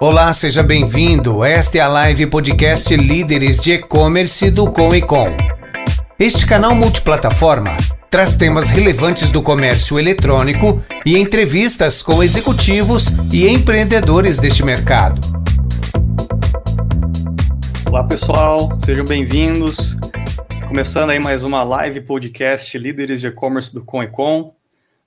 Olá, seja bem-vindo. Esta é a live podcast Líderes de E-Commerce do Com e Com. Este canal multiplataforma traz temas relevantes do comércio eletrônico e entrevistas com executivos e empreendedores deste mercado. Olá, pessoal, sejam bem-vindos. Começando aí mais uma live podcast Líderes de E-Commerce do Com e Com.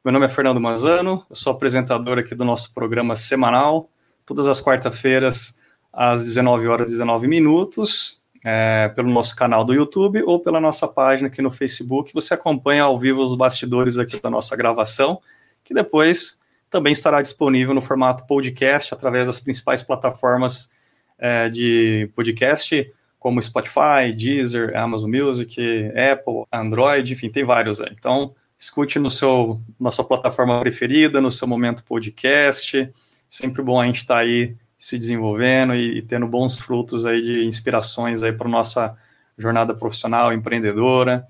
Meu nome é Fernando Manzano, eu sou apresentador aqui do nosso programa semanal todas as quarta-feiras, às 19 horas e 19 minutos, é, pelo nosso canal do YouTube ou pela nossa página aqui no Facebook. Você acompanha ao vivo os bastidores aqui da nossa gravação, que depois também estará disponível no formato podcast através das principais plataformas é, de podcast, como Spotify, Deezer, Amazon Music, Apple, Android, enfim, tem vários aí. Então, escute no seu, na sua plataforma preferida, no seu momento podcast, sempre bom a gente estar tá aí se desenvolvendo e, e, tendo bons frutos aí de inspirações aí para nossa jornada profissional, empreendedora.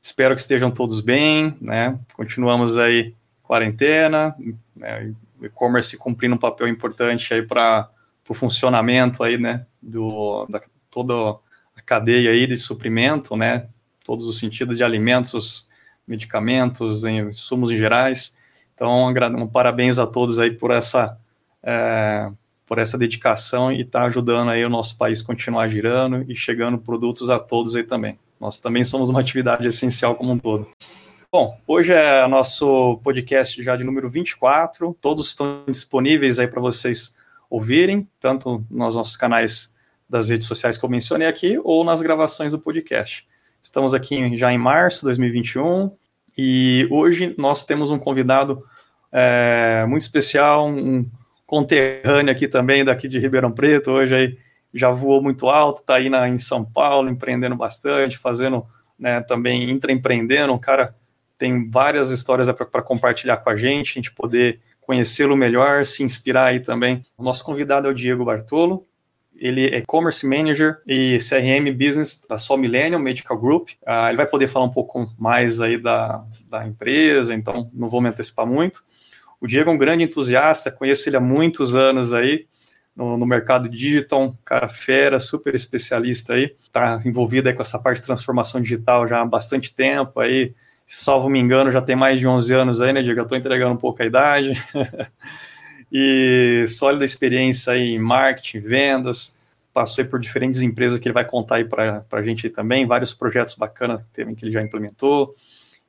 Espero que estejam todos bem, né? Continuamos aí quarentena, né? e-commerce cumprindo um papel importante aí para o funcionamento aí, né? Do da toda a cadeia aí de suprimento, né? Todos os sentidos de alimentos, medicamentos, insumos em gerais. Então, um parabéns a todos aí por essa é, por essa dedicação e estar tá ajudando aí o nosso país continuar girando e chegando produtos a todos aí também. Nós também somos uma atividade essencial como um todo. Bom, hoje é nosso podcast já de número 24, todos estão disponíveis aí para vocês ouvirem, tanto nos nossos canais das redes sociais que eu mencionei aqui, ou nas gravações do podcast. Estamos aqui já em março de 2021 e hoje nós temos um convidado é, muito especial, um, conterrâneo aqui também, daqui de Ribeirão Preto, hoje aí já voou muito alto, está aí na, em São Paulo, empreendendo bastante, fazendo né, também intraempreendendo, o cara tem várias histórias para compartilhar com a gente, a gente poder conhecê-lo melhor, se inspirar aí também. O nosso convidado é o Diego Bartolo, ele é Commerce Manager e CRM Business da Sol Millennium Medical Group. Uh, ele vai poder falar um pouco mais aí da, da empresa, então não vou me antecipar muito. O Diego é um grande entusiasta, conheço ele há muitos anos aí no, no mercado digital, um cara fera, super especialista aí, está envolvido aí com essa parte de transformação digital já há bastante tempo aí, se salvo me engano, já tem mais de 11 anos aí, né, Diego? Estou entregando um pouco a idade. e sólida experiência aí em marketing, vendas, passou por diferentes empresas que ele vai contar aí para a gente também, vários projetos bacanas que ele já implementou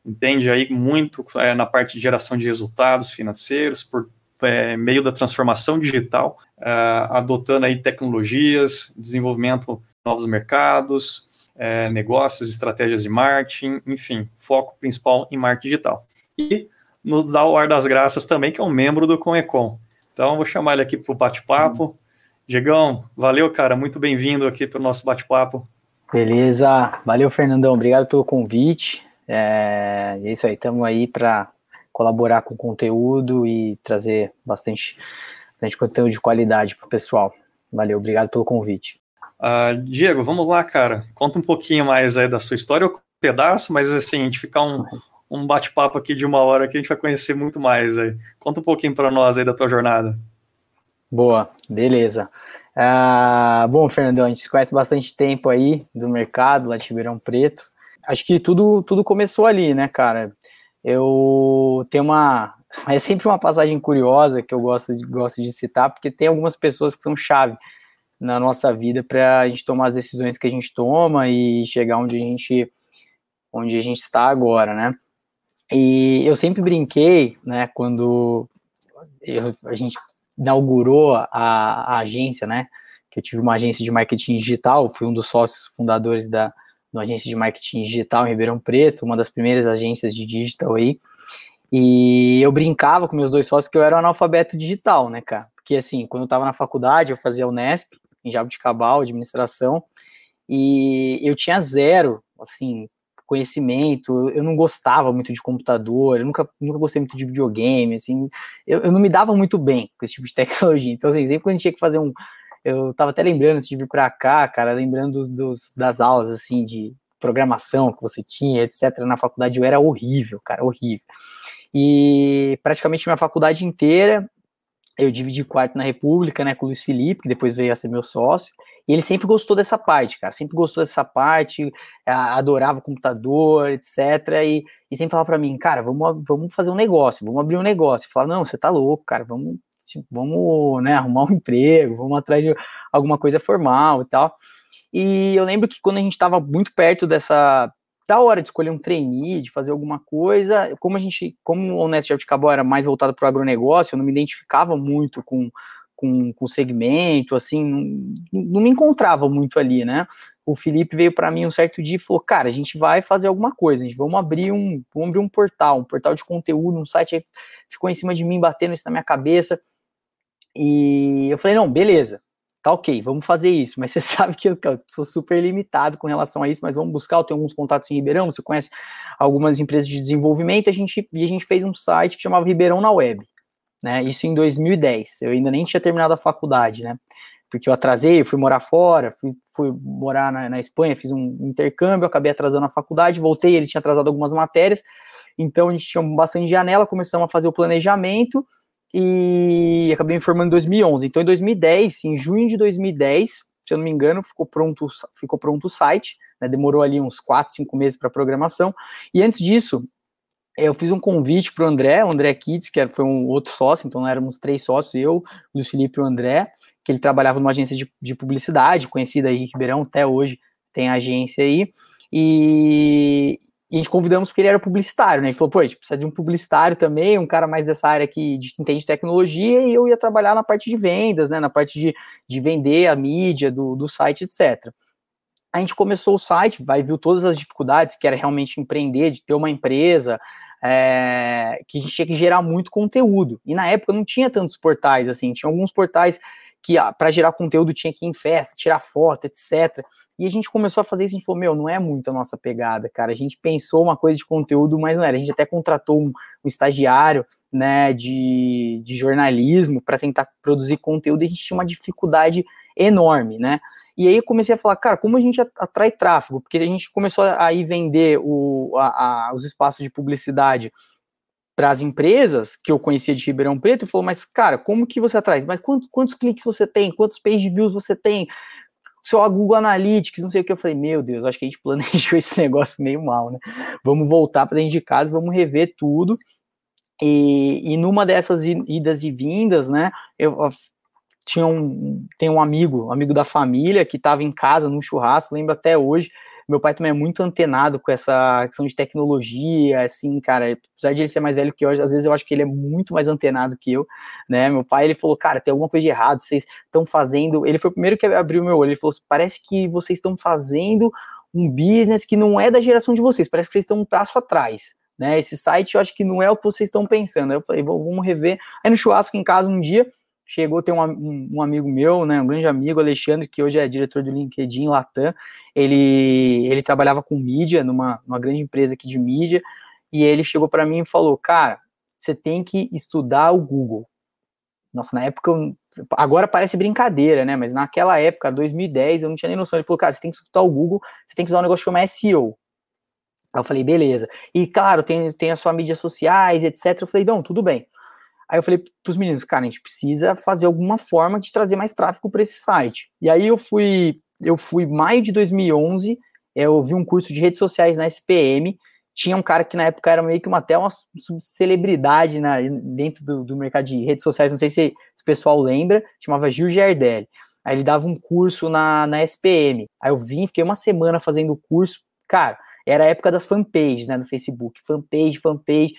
entende aí muito é, na parte de geração de resultados financeiros por é, meio da transformação digital, é, adotando aí tecnologias, desenvolvimento de novos mercados, é, negócios, estratégias de marketing, enfim, foco principal em marketing digital. E nos dá o ar das graças também, que é um membro do Conecon. Então, vou chamar ele aqui para o bate-papo. Diegão, valeu, cara, muito bem-vindo aqui para o nosso bate-papo. Beleza, valeu, Fernandão, obrigado pelo convite. É, é isso aí, estamos aí para colaborar com o conteúdo e trazer bastante, bastante conteúdo de qualidade para o pessoal. Valeu, obrigado pelo convite. Uh, Diego, vamos lá, cara. Conta um pouquinho mais aí da sua história, um pedaço, mas assim, a gente ficar um, um bate-papo aqui de uma hora que a gente vai conhecer muito mais aí. Conta um pouquinho para nós aí da tua jornada. Boa, beleza. Uh, bom, Fernandão, a gente se conhece bastante tempo aí do mercado lá de Ribeirão Preto acho que tudo, tudo começou ali, né, cara? Eu tenho uma. É sempre uma passagem curiosa que eu gosto de, gosto de citar, porque tem algumas pessoas que são chave na nossa vida para a gente tomar as decisões que a gente toma e chegar onde a gente, onde a gente está agora, né? E eu sempre brinquei, né, quando eu, a gente inaugurou a, a agência, né, que eu tive uma agência de marketing digital, fui um dos sócios fundadores da, numa agência de marketing digital em Ribeirão Preto, uma das primeiras agências de digital aí. E eu brincava com meus dois sócios que eu era um analfabeto digital, né, cara? Porque assim, quando eu estava na faculdade, eu fazia o Nesp, em Jabuticabal, administração, e eu tinha zero, assim, conhecimento, eu não gostava muito de computador, eu nunca, nunca gostei muito de videogame, assim, eu, eu não me dava muito bem com esse tipo de tecnologia. Então, assim, sempre quando a gente tinha que fazer um, eu tava até lembrando de vir para cá, cara, lembrando dos, das aulas, assim, de programação que você tinha, etc. Na faculdade eu era horrível, cara, horrível. E praticamente minha faculdade inteira eu dividi quarto na República, né, com o Luiz Felipe, que depois veio a ser meu sócio, e ele sempre gostou dessa parte, cara, sempre gostou dessa parte, adorava computador, etc, e, e sempre falava para mim, cara, vamos, vamos fazer um negócio, vamos abrir um negócio. Eu falava, não, você tá louco, cara, vamos, tipo, vamos, né, arrumar um emprego, vamos atrás de alguma coisa formal e tal. E eu lembro que quando a gente estava muito perto dessa da hora de escolher um trainee, de fazer alguma coisa, como a gente, como o Honest Jabuticabal era mais voltado para o agronegócio, eu não me identificava muito com, com, com segmento, assim, não, não, me encontrava muito ali, né? O Felipe veio para mim um certo dia e falou, cara, a gente vai fazer alguma coisa, a gente vamos abrir um, vamos abrir um portal, um portal de conteúdo, um site, aí ficou em cima de mim, batendo isso na minha cabeça, e eu falei, não, beleza, tá ok, vamos fazer isso, mas você sabe que eu, eu, sou super limitado com relação a isso, mas vamos buscar, eu tenho alguns contatos em Ribeirão, você conhece algumas empresas de desenvolvimento, a gente, e a gente fez um site que chamava Ribeirão na Web, né, isso em 2010, eu ainda nem tinha terminado a faculdade, né, porque eu atrasei, fui morar fora, fui, fui morar na, na Espanha, fiz um intercâmbio, acabei atrasando a faculdade, voltei, ele tinha atrasado algumas matérias, então a gente tinha bastante janela, começamos a fazer o planejamento, e acabei me formando em 2011. Então, em 2010, em junho de 2010, se eu não me engano, ficou pronto, ficou pronto o site, né, demorou ali uns 4, 5 meses para programação, e antes disso, eu fiz um convite para o André, o André Kitts, que foi um outro sócio, então éramos três sócios, eu, o Luiz Felipe e o André, que ele trabalhava numa agência de, de publicidade, conhecida aí em Ribeirão, até hoje tem agência aí, e, e a gente convidamos porque ele era publicitário, né? Ele falou, pô, a gente precisa de um publicitário também, um cara mais dessa área que entende tecnologia, e eu ia trabalhar na parte de vendas, né? Na parte de, de vender a mídia do, do site, etc. A gente começou o site, vai viu todas as dificuldades que era realmente empreender, de ter uma empresa, é, que a gente tinha que gerar muito conteúdo. E na época não tinha tantos portais, assim, tinha alguns portais que ah, para gerar conteúdo tinha que ir em festa, tirar foto, etc. E a gente começou a fazer isso e falou, meu, não é muito a nossa pegada, cara. A gente pensou uma coisa de conteúdo, mas não era. A gente até contratou um, um estagiário, né, de, de jornalismo para tentar produzir conteúdo e a gente tinha uma dificuldade enorme, né. E aí eu comecei a falar, cara, como a gente atrai tráfego? Porque a gente começou a ir vender o, a, a, os espaços de publicidade para as empresas que eu conhecia de Ribeirão Preto e falou, mas cara, como que você atrai? Mas quantos, quantos cliques você tem? Quantos page views você tem? a Google Analytics, não sei o que. Eu falei, meu Deus, acho que a gente planejou esse negócio meio mal, né? Vamos voltar para dentro de casa, vamos rever tudo. E, e numa dessas idas e vindas, né, eu, eu tinha um, tem um amigo, um amigo da família, que estava em casa num churrasco, lembro até hoje, meu pai também é muito antenado com essa questão de tecnologia, assim, cara, apesar de ele ser mais velho que eu, às vezes eu acho que ele é muito mais antenado que eu, né? Meu pai, ele falou, cara, tem alguma coisa de errado, vocês estão fazendo. Ele foi o primeiro que abriu meu olho, ele falou, parece que vocês estão fazendo um business que não é da geração de vocês, parece que vocês estão um passo atrás. Né, esse site eu acho que não é o que vocês estão pensando. Aí eu falei, vamos rever. Aí no churrasco em casa um dia, chegou tem um, um, um, amigo meu, né, um grande amigo, Alexandre, que hoje é diretor do LinkedIn Latam. Ele, ele trabalhava com mídia numa, numa grande empresa aqui de mídia, e ele chegou para mim e falou: Cara, você tem que estudar o Google. Nossa, na época, eu, agora parece brincadeira, né? Mas naquela época, 2010, eu não tinha nem noção. Ele falou: Cara, você tem que estudar o Google, você tem que usar um negócio chamado SEO. Eu falei: Beleza. E claro, tem, tem as suas mídias sociais, etc. Eu falei: Não, tudo bem. Aí eu falei para os meninos, cara, a gente precisa fazer alguma forma de trazer mais tráfego para esse site. E aí eu fui, eu fui maio de 2011, eu vi um curso de redes sociais na SPM. Tinha um cara que na época era meio que uma, até uma celebridade dentro do, do mercado de redes sociais, não sei se, o pessoal lembra, chamava Gil Giardelli. Aí ele dava um curso na, na SPM. Aí eu vim, fiquei uma semana fazendo o curso. Cara, era a época das fanpages, né, no Facebook. Fanpage, fanpage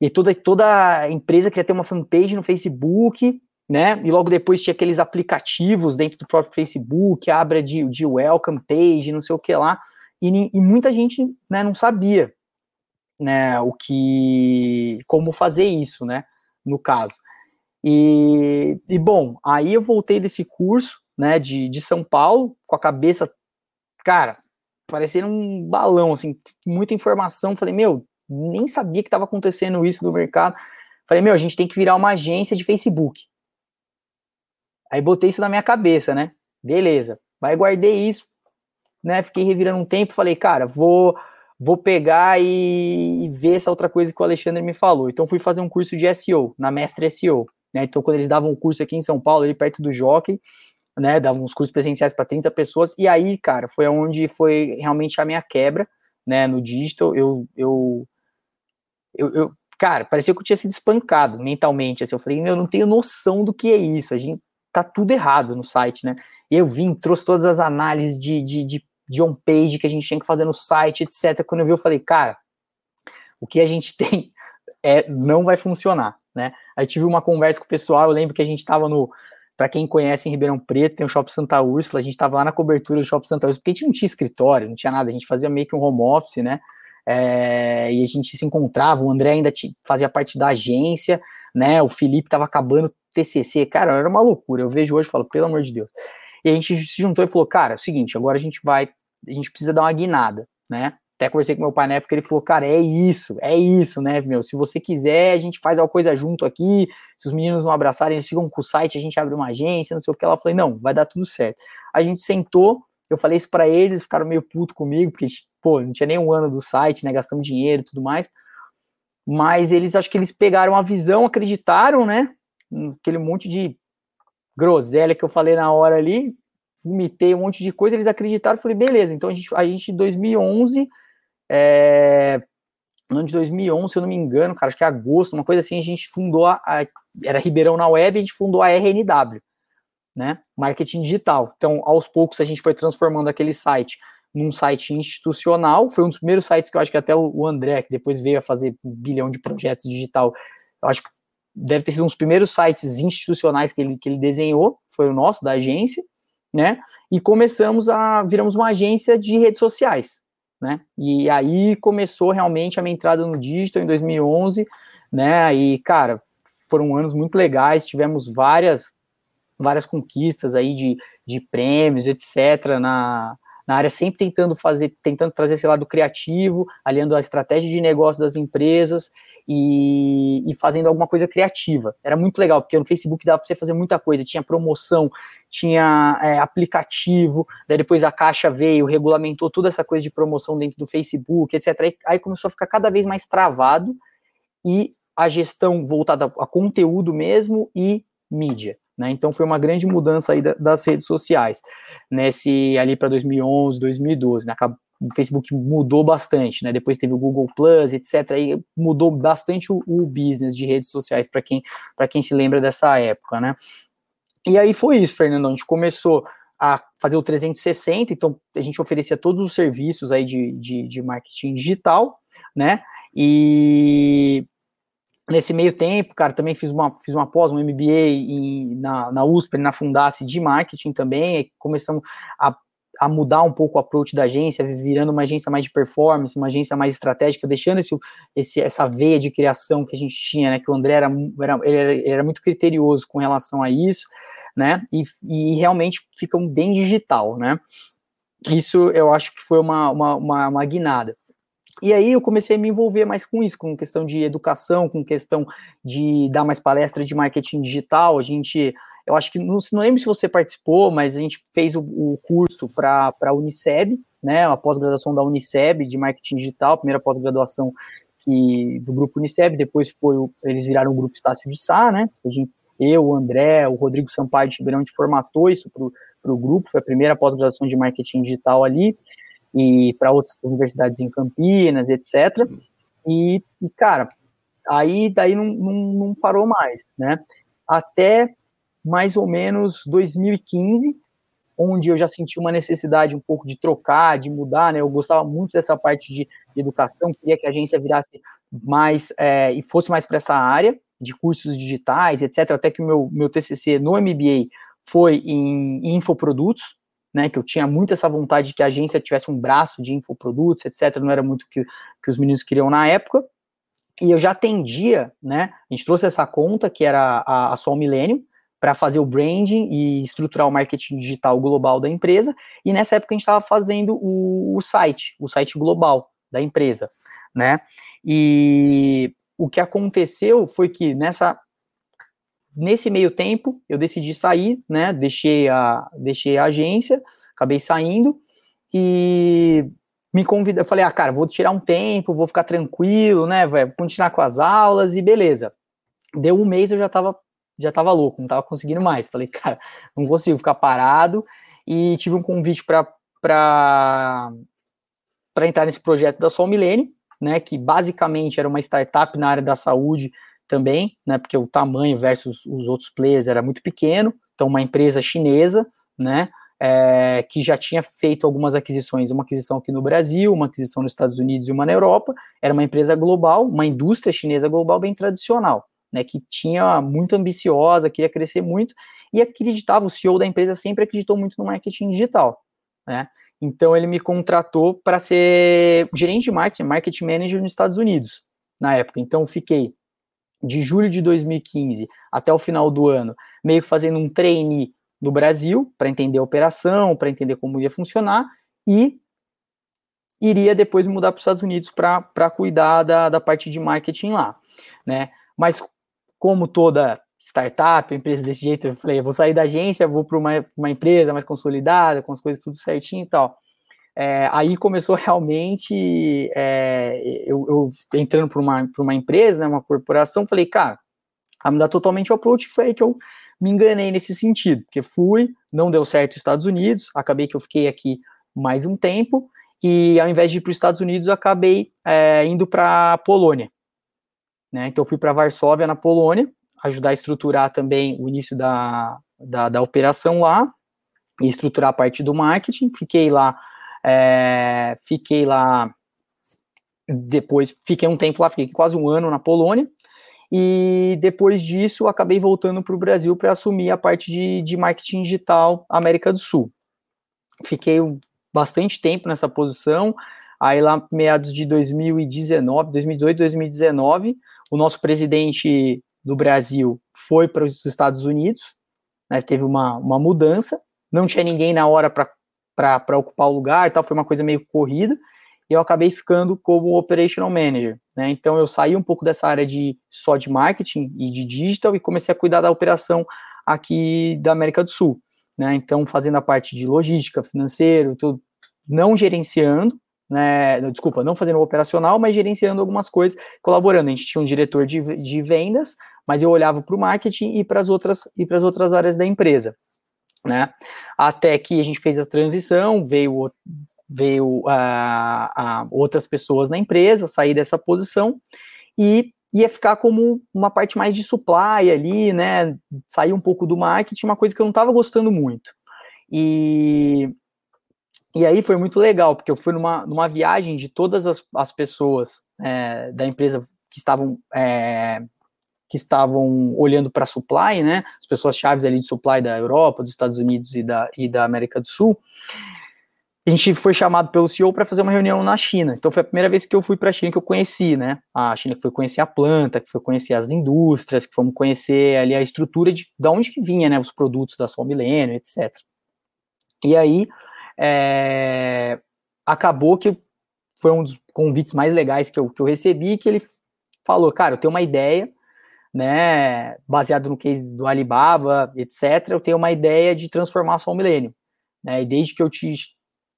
e toda, toda empresa queria ter uma fanpage no Facebook, né? E logo depois tinha aqueles aplicativos dentro do próprio Facebook, abra de, de welcome page, não sei o que lá. E, e muita gente né, não sabia né, o que. como fazer isso, né? No caso. E, e bom, aí eu voltei desse curso né, de, de São Paulo, com a cabeça, cara, parecendo um balão, assim, muita informação. Falei, meu, nem sabia que estava acontecendo isso no mercado. Falei, meu, a gente tem que virar uma agência de Facebook. Aí botei isso na minha cabeça, né? Beleza. Vai guardei isso, né? Fiquei revirando um tempo, falei, cara, vou vou pegar e, e, ver essa outra coisa que o Alexandre me falou. Então fui fazer um curso de SEO, na Mestre SEO. né? Então, quando eles davam um curso aqui em São Paulo, ali perto do Jockey, né? Davam uns cursos presenciais para 30 pessoas, e aí, cara, foi onde foi realmente a minha quebra, né? No digital, eu, eu, eu, eu cara, parecia que eu tinha sido espancado mentalmente, assim, eu falei, eu não tenho noção do que é isso, a gente tá tudo errado no site, né? E eu vim, trouxe todas as análises de, de, de, de on-page que a gente tinha que fazer no site, etc. Quando eu vi, eu falei, cara, o que a gente tem é, não vai funcionar, né? Aí tive uma conversa com o pessoal, eu lembro que a gente estava no, para quem conhece em Ribeirão Preto, tem o Shopping Santa Úrsula, a gente estava lá na cobertura do Shopping Santa Úrsula, porque a gente não tinha escritório, não tinha nada, a gente fazia meio que um home office, né? É, e a gente se encontrava, o André ainda fazia parte da agência, né? O Felipe estava acabando TCC, cara, era uma loucura. Eu vejo hoje e falo, pelo amor de Deus. E a gente se juntou e falou, cara, é o seguinte, agora a gente vai, a gente precisa dar uma guinada, né? Até conversei com meu pai na época, ele falou, cara, é isso, é isso, né, meu? Se você quiser, a gente faz alguma coisa junto aqui. Se os meninos não abraçarem, eles ficam com o site, a gente abre uma agência, não sei o que. Ela falei, não, vai dar tudo certo. A gente sentou, eu falei isso para eles, eles ficaram meio puto comigo, porque, pô, não tinha nem um ano do site, né? Gastamos dinheiro e tudo mais. Mas eles, acho que eles pegaram a visão, acreditaram, né? Aquele monte de groselha que eu falei na hora ali, vomitei um monte de coisa, eles acreditaram, falei, beleza, então a gente, a gente em 2011 é, no ano de 2011, se eu não me engano, cara, acho que é agosto, uma coisa assim, a gente fundou a, a era Ribeirão na Web, a gente fundou a RNW, né, Marketing Digital. Então, aos poucos, a gente foi transformando aquele site num site institucional, foi um dos primeiros sites que eu acho que até o André, que depois veio a fazer um bilhão de projetos digital, eu acho que deve ter sido um dos primeiros sites institucionais que ele, que ele desenhou, foi o nosso, da agência, né, e começamos a, viramos uma agência de redes sociais, né? E aí começou realmente a minha entrada no digital em 2011, né? E cara, foram anos muito legais, tivemos várias várias conquistas aí de, de prêmios, etc. na na área sempre tentando fazer, tentando trazer esse lado criativo, aliando a estratégia de negócio das empresas e, e fazendo alguma coisa criativa. Era muito legal, porque no Facebook dava para você fazer muita coisa, tinha promoção, tinha é, aplicativo, daí depois a Caixa veio, regulamentou toda essa coisa de promoção dentro do Facebook, etc. Aí, aí começou a ficar cada vez mais travado e a gestão voltada a conteúdo mesmo e mídia. Né? Então foi uma grande mudança aí das redes sociais, nesse ali para 2011, 2012, né? O Facebook mudou bastante, né? Depois teve o Google Plus, etc. Aí mudou bastante o, o business de redes sociais para quem para quem se lembra dessa época, né? E aí foi isso, Fernando. A gente começou a fazer o 360, então a gente oferecia todos os serviços aí de, de, de marketing digital, né? E Nesse meio tempo, cara, também fiz uma, fiz uma pós, um MBA em, na, na USP, na Fundace de marketing também, começamos a, a mudar um pouco o approach da agência, virando uma agência mais de performance, uma agência mais estratégica, deixando esse, esse, essa veia de criação que a gente tinha, né, que o André era, era, ele era, ele era muito criterioso com relação a isso, né, e, e realmente fica bem digital, né, isso eu acho que foi uma, uma, uma, uma guinada. E aí eu comecei a me envolver mais com isso, com questão de educação, com questão de dar mais palestra de marketing digital. A gente, eu acho que, não, não lembro se você participou, mas a gente fez o, o curso para a Uniceb, né, a pós-graduação da Uniceb de marketing digital, primeira pós-graduação que do grupo Uniceb, depois foi eles viraram o grupo Estácio de Sá, né? A gente, eu, o André, o Rodrigo Sampaio de Ribeirão, a gente formatou isso para o grupo, foi a primeira pós-graduação de marketing digital ali e para outras universidades em Campinas, etc. E, e cara, aí daí não, não, não, parou mais, né? Até mais ou menos 2015, onde eu já senti uma necessidade um pouco de trocar, de mudar, né? Eu gostava muito dessa parte de, de educação, queria que a agência virasse mais é, e fosse mais para essa área de cursos digitais, etc. Até que o meu, meu TCC no MBA foi em infoprodutos, né, que eu tinha muito essa vontade de que a agência tivesse um braço de infoprodutos, etc. Não era muito que, que os meninos queriam na época. E eu já atendia, né? A gente trouxe essa conta, que era a, a Sol Millennium, para fazer o branding e estruturar o marketing digital global da empresa. E nessa época a gente estava fazendo o, o, site, o site global da empresa, né? E o que aconteceu foi que nessa nesse meio tempo, eu decidi sair, né? Deixei a, deixei a agência, acabei saindo e me convida, eu falei, ah, cara, vou tirar um tempo, vou ficar tranquilo, né? Vai continuar com as aulas e beleza. Deu um mês, eu já estava já tava louco, não tava conseguindo mais. Falei, cara, não consigo ficar parado. E tive um convite para entrar nesse projeto da Sol Milênio, né? Que basicamente era uma startup na área da saúde também, né? Porque o tamanho versus os outros players era muito pequeno. Então, uma empresa chinesa, né? É, que já tinha feito algumas aquisições, uma aquisição aqui no Brasil, uma aquisição nos Estados Unidos e uma na Europa. Era uma empresa global, uma indústria chinesa global bem tradicional né, que tinha muito ambiciosa, queria crescer muito e acreditava, o CEO da empresa sempre acreditou muito no marketing digital, né? Então ele me contratou para ser gerente de marketing, marketing manager nos Estados Unidos na época. Então fiquei de julho de 2015 até o final do ano, meio que fazendo um trainee no Brasil para entender a operação, para entender como ia funcionar e iria depois mudar para os Estados Unidos para cuidar da, da parte de marketing lá, né? Mas como toda startup, empresa desse jeito, eu falei, eu vou sair da agência, vou para uma, uma empresa mais consolidada, com as coisas tudo certinho e tal. É, aí começou realmente, é, eu, eu, entrando para uma, uma empresa, né, uma corporação, falei, cara, a mudar totalmente o approach, foi aí que eu me enganei nesse sentido, porque fui, não deu certo nos Estados Unidos, acabei que eu fiquei aqui mais um tempo, e ao invés de ir para os Estados Unidos, acabei é, indo para a Polônia, né? Então, fui para Varsóvia, na Polônia, ajudar a estruturar também o início da, da, da operação lá, e estruturar a parte do marketing. Fiquei lá, é, fiquei lá, depois, fiquei um tempo lá, fiquei quase um ano na Polônia, e depois disso, acabei voltando para o Brasil para assumir a parte de, de marketing digital América do Sul. Fiquei bastante tempo nessa posição, aí lá meados de 2019, 2018, 2019, o nosso presidente do Brasil foi para os Estados Unidos, né, teve uma, uma mudança, não tinha ninguém na hora para ocupar o lugar, tal, foi uma coisa meio corrida, e eu acabei ficando como operational manager, né? Então eu saí um pouco dessa área de só de marketing e de digital e comecei a cuidar da operação aqui da América do Sul, né? Então fazendo a parte de logística, financeiro, tudo, não gerenciando, né, desculpa, não fazendo operacional, mas gerenciando algumas coisas, colaborando. A gente tinha um diretor de, de vendas, mas eu olhava para o marketing e para as outras e para as outras áreas da empresa, né? Até que a gente fez a transição, veio veio a, outras pessoas na empresa, sair dessa posição e ia ficar como uma parte mais de supply ali, né? Sair um pouco do marketing, uma coisa que eu não estava gostando muito. E e aí foi muito legal, porque eu fui numa, numa viagem de todas as, as pessoas é, da empresa que estavam é, que estavam olhando para supply, né? As pessoas chaves ali de supply da Europa, dos Estados Unidos e da, e da América do Sul. A gente foi chamado pelo CEO para fazer uma reunião na China. Então foi a primeira vez que eu fui para a China que eu conheci, né? A China que foi conhecer a planta, que foi conhecer as indústrias, que fomos conhecer ali a estrutura de, de onde que vinha, né? Os produtos da Sol Milênio, etc. E aí é, acabou que foi um dos convites mais legais que eu, que eu recebi, que ele falou, cara, eu tenho uma ideia, né, baseado no case do Alibaba, etc., eu tenho uma ideia de transformar só o milênio, né, e desde que eu te,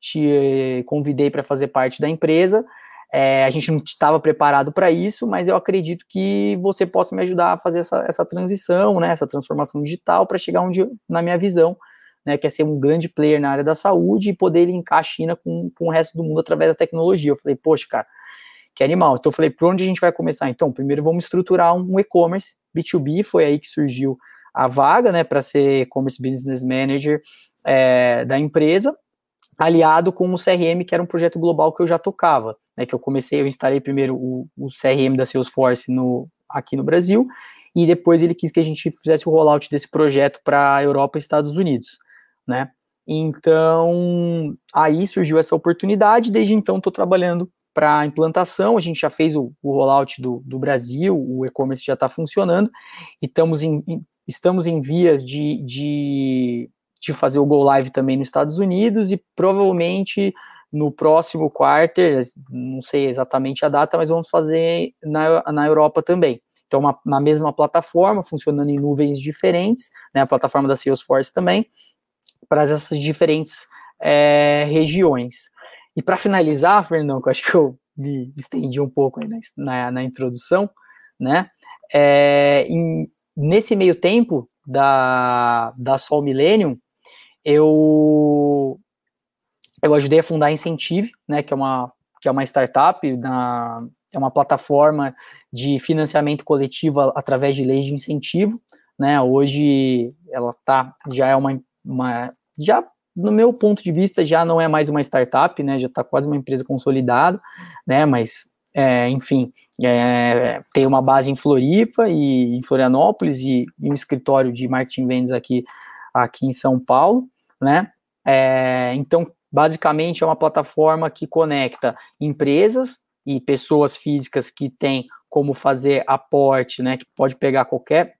te convidei para fazer parte da empresa, é, a gente não estava preparado para isso, mas eu acredito que você possa me ajudar a fazer essa, essa transição, né, essa transformação digital para chegar onde, na minha visão, né, quer ser um grande player na área da saúde e poder linkar a China com, com o resto do mundo através da tecnologia. Eu falei, poxa, cara, que animal. Então eu falei, por onde a gente vai começar? Então, primeiro vamos estruturar um e-commerce B2B, foi aí que surgiu a vaga, né, para ser e-commerce business manager é, da empresa, aliado com o CRM, que era um projeto global que eu já tocava, né, que eu comecei, eu instalei primeiro o, o CRM da Salesforce no, aqui no Brasil, e depois ele quis que a gente fizesse o rollout desse projeto para Europa e Estados Unidos né? Então, aí surgiu essa oportunidade, desde então estou trabalhando para implantação, a gente já fez o, o rollout do, do Brasil, o e-commerce já está funcionando, e estamos em, estamos em vias de, de, de fazer o Go Live também nos Estados Unidos, e provavelmente no próximo quarter, não sei exatamente a data, mas vamos fazer na, na Europa também. Então, uma, na mesma plataforma, funcionando em nuvens diferentes, né, a plataforma da Salesforce também, para essas diferentes é, regiões. E para finalizar, Fernão, que eu acho que eu me estendi um pouco na, na, na, introdução, né? É, em, nesse meio tempo da, da Sol Millennium, eu, eu ajudei a fundar a Incentive, né, que é uma, que é uma startup, na, é uma plataforma de financiamento coletivo através de leis de incentivo, né, hoje ela tá, já é uma, uma já no meu ponto de vista já não é mais uma startup, né, já está quase uma empresa consolidada, né, mas é, enfim, é, tem uma base em Floripa e em Florianópolis e, e um escritório de marketing vendas aqui, aqui em São Paulo, né? É, então, basicamente, é uma plataforma que conecta empresas e pessoas físicas que têm como fazer aporte, né? Que pode pegar qualquer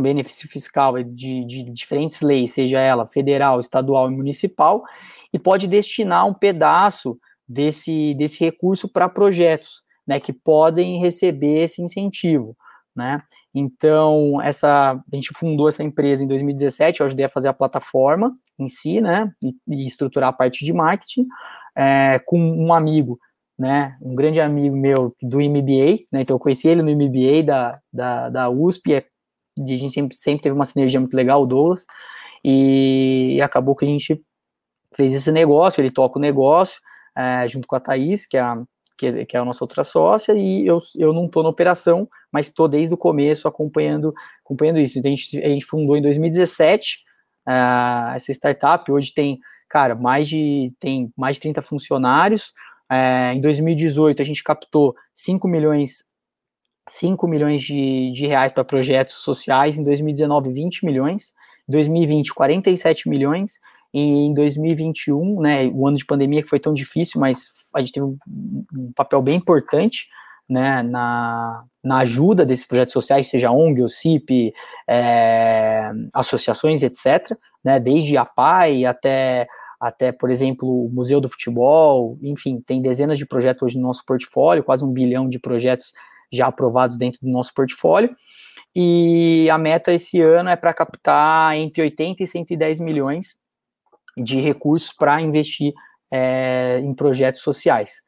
benefício fiscal de, de diferentes leis, seja ela federal, estadual e municipal, e pode destinar um pedaço desse, desse recurso para projetos né, que podem receber esse incentivo. Né? Então, essa, a gente fundou essa empresa em 2017, eu ajudei a fazer a plataforma em si, né, e, e estruturar a parte de marketing, é, com um amigo, né, um grande amigo meu do MBA, né, então eu conheci ele no MBA da, da, da USP, é, a gente sempre, sempre teve uma sinergia muito legal, o Douglas, e, acabou que a gente fez esse negócio, ele toca o negócio, é, junto com a Thaís, que é a, que, que é a nossa outra sócia, e eu, eu não estou na operação, mas estou desde o começo acompanhando, acompanhando isso. Então, a, gente, a gente fundou em 2017 uh, ah, essa startup, hoje tem, cara, mais de, tem mais de 30 funcionários. Uh, em 2018, a gente captou 5 milhões 5 milhões de, de reais para projetos sociais, em 2019, 20 milhões, em 2020, 47 milhões, e em 2021, né, o ano de pandemia que foi tão difícil, mas a gente teve um, um papel bem importante né, na, na ajuda desses projetos sociais, seja ONG, ou CIP, é, associações, etc., né, desde a PAI até, até, por exemplo, o Museu do Futebol, enfim, tem dezenas de projetos hoje no nosso portfólio, quase um bilhão de projetos já aprovados dentro do nosso portfólio, e a meta esse ano é para captar entre 80 e 110 milhões de recursos para investir é, em projetos sociais.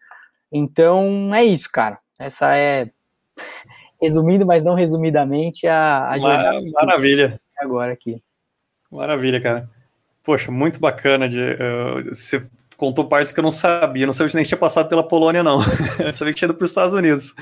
Então é isso, cara. Essa é, resumindo, mas não resumidamente, a, a jornada. Maravilha. Agora aqui. Maravilha, cara. Poxa, muito bacana. De, uh, você contou partes que eu não sabia. Não sabia que nem tinha passado pela Polônia, não. eu sabia que tinha ido para os Estados Unidos.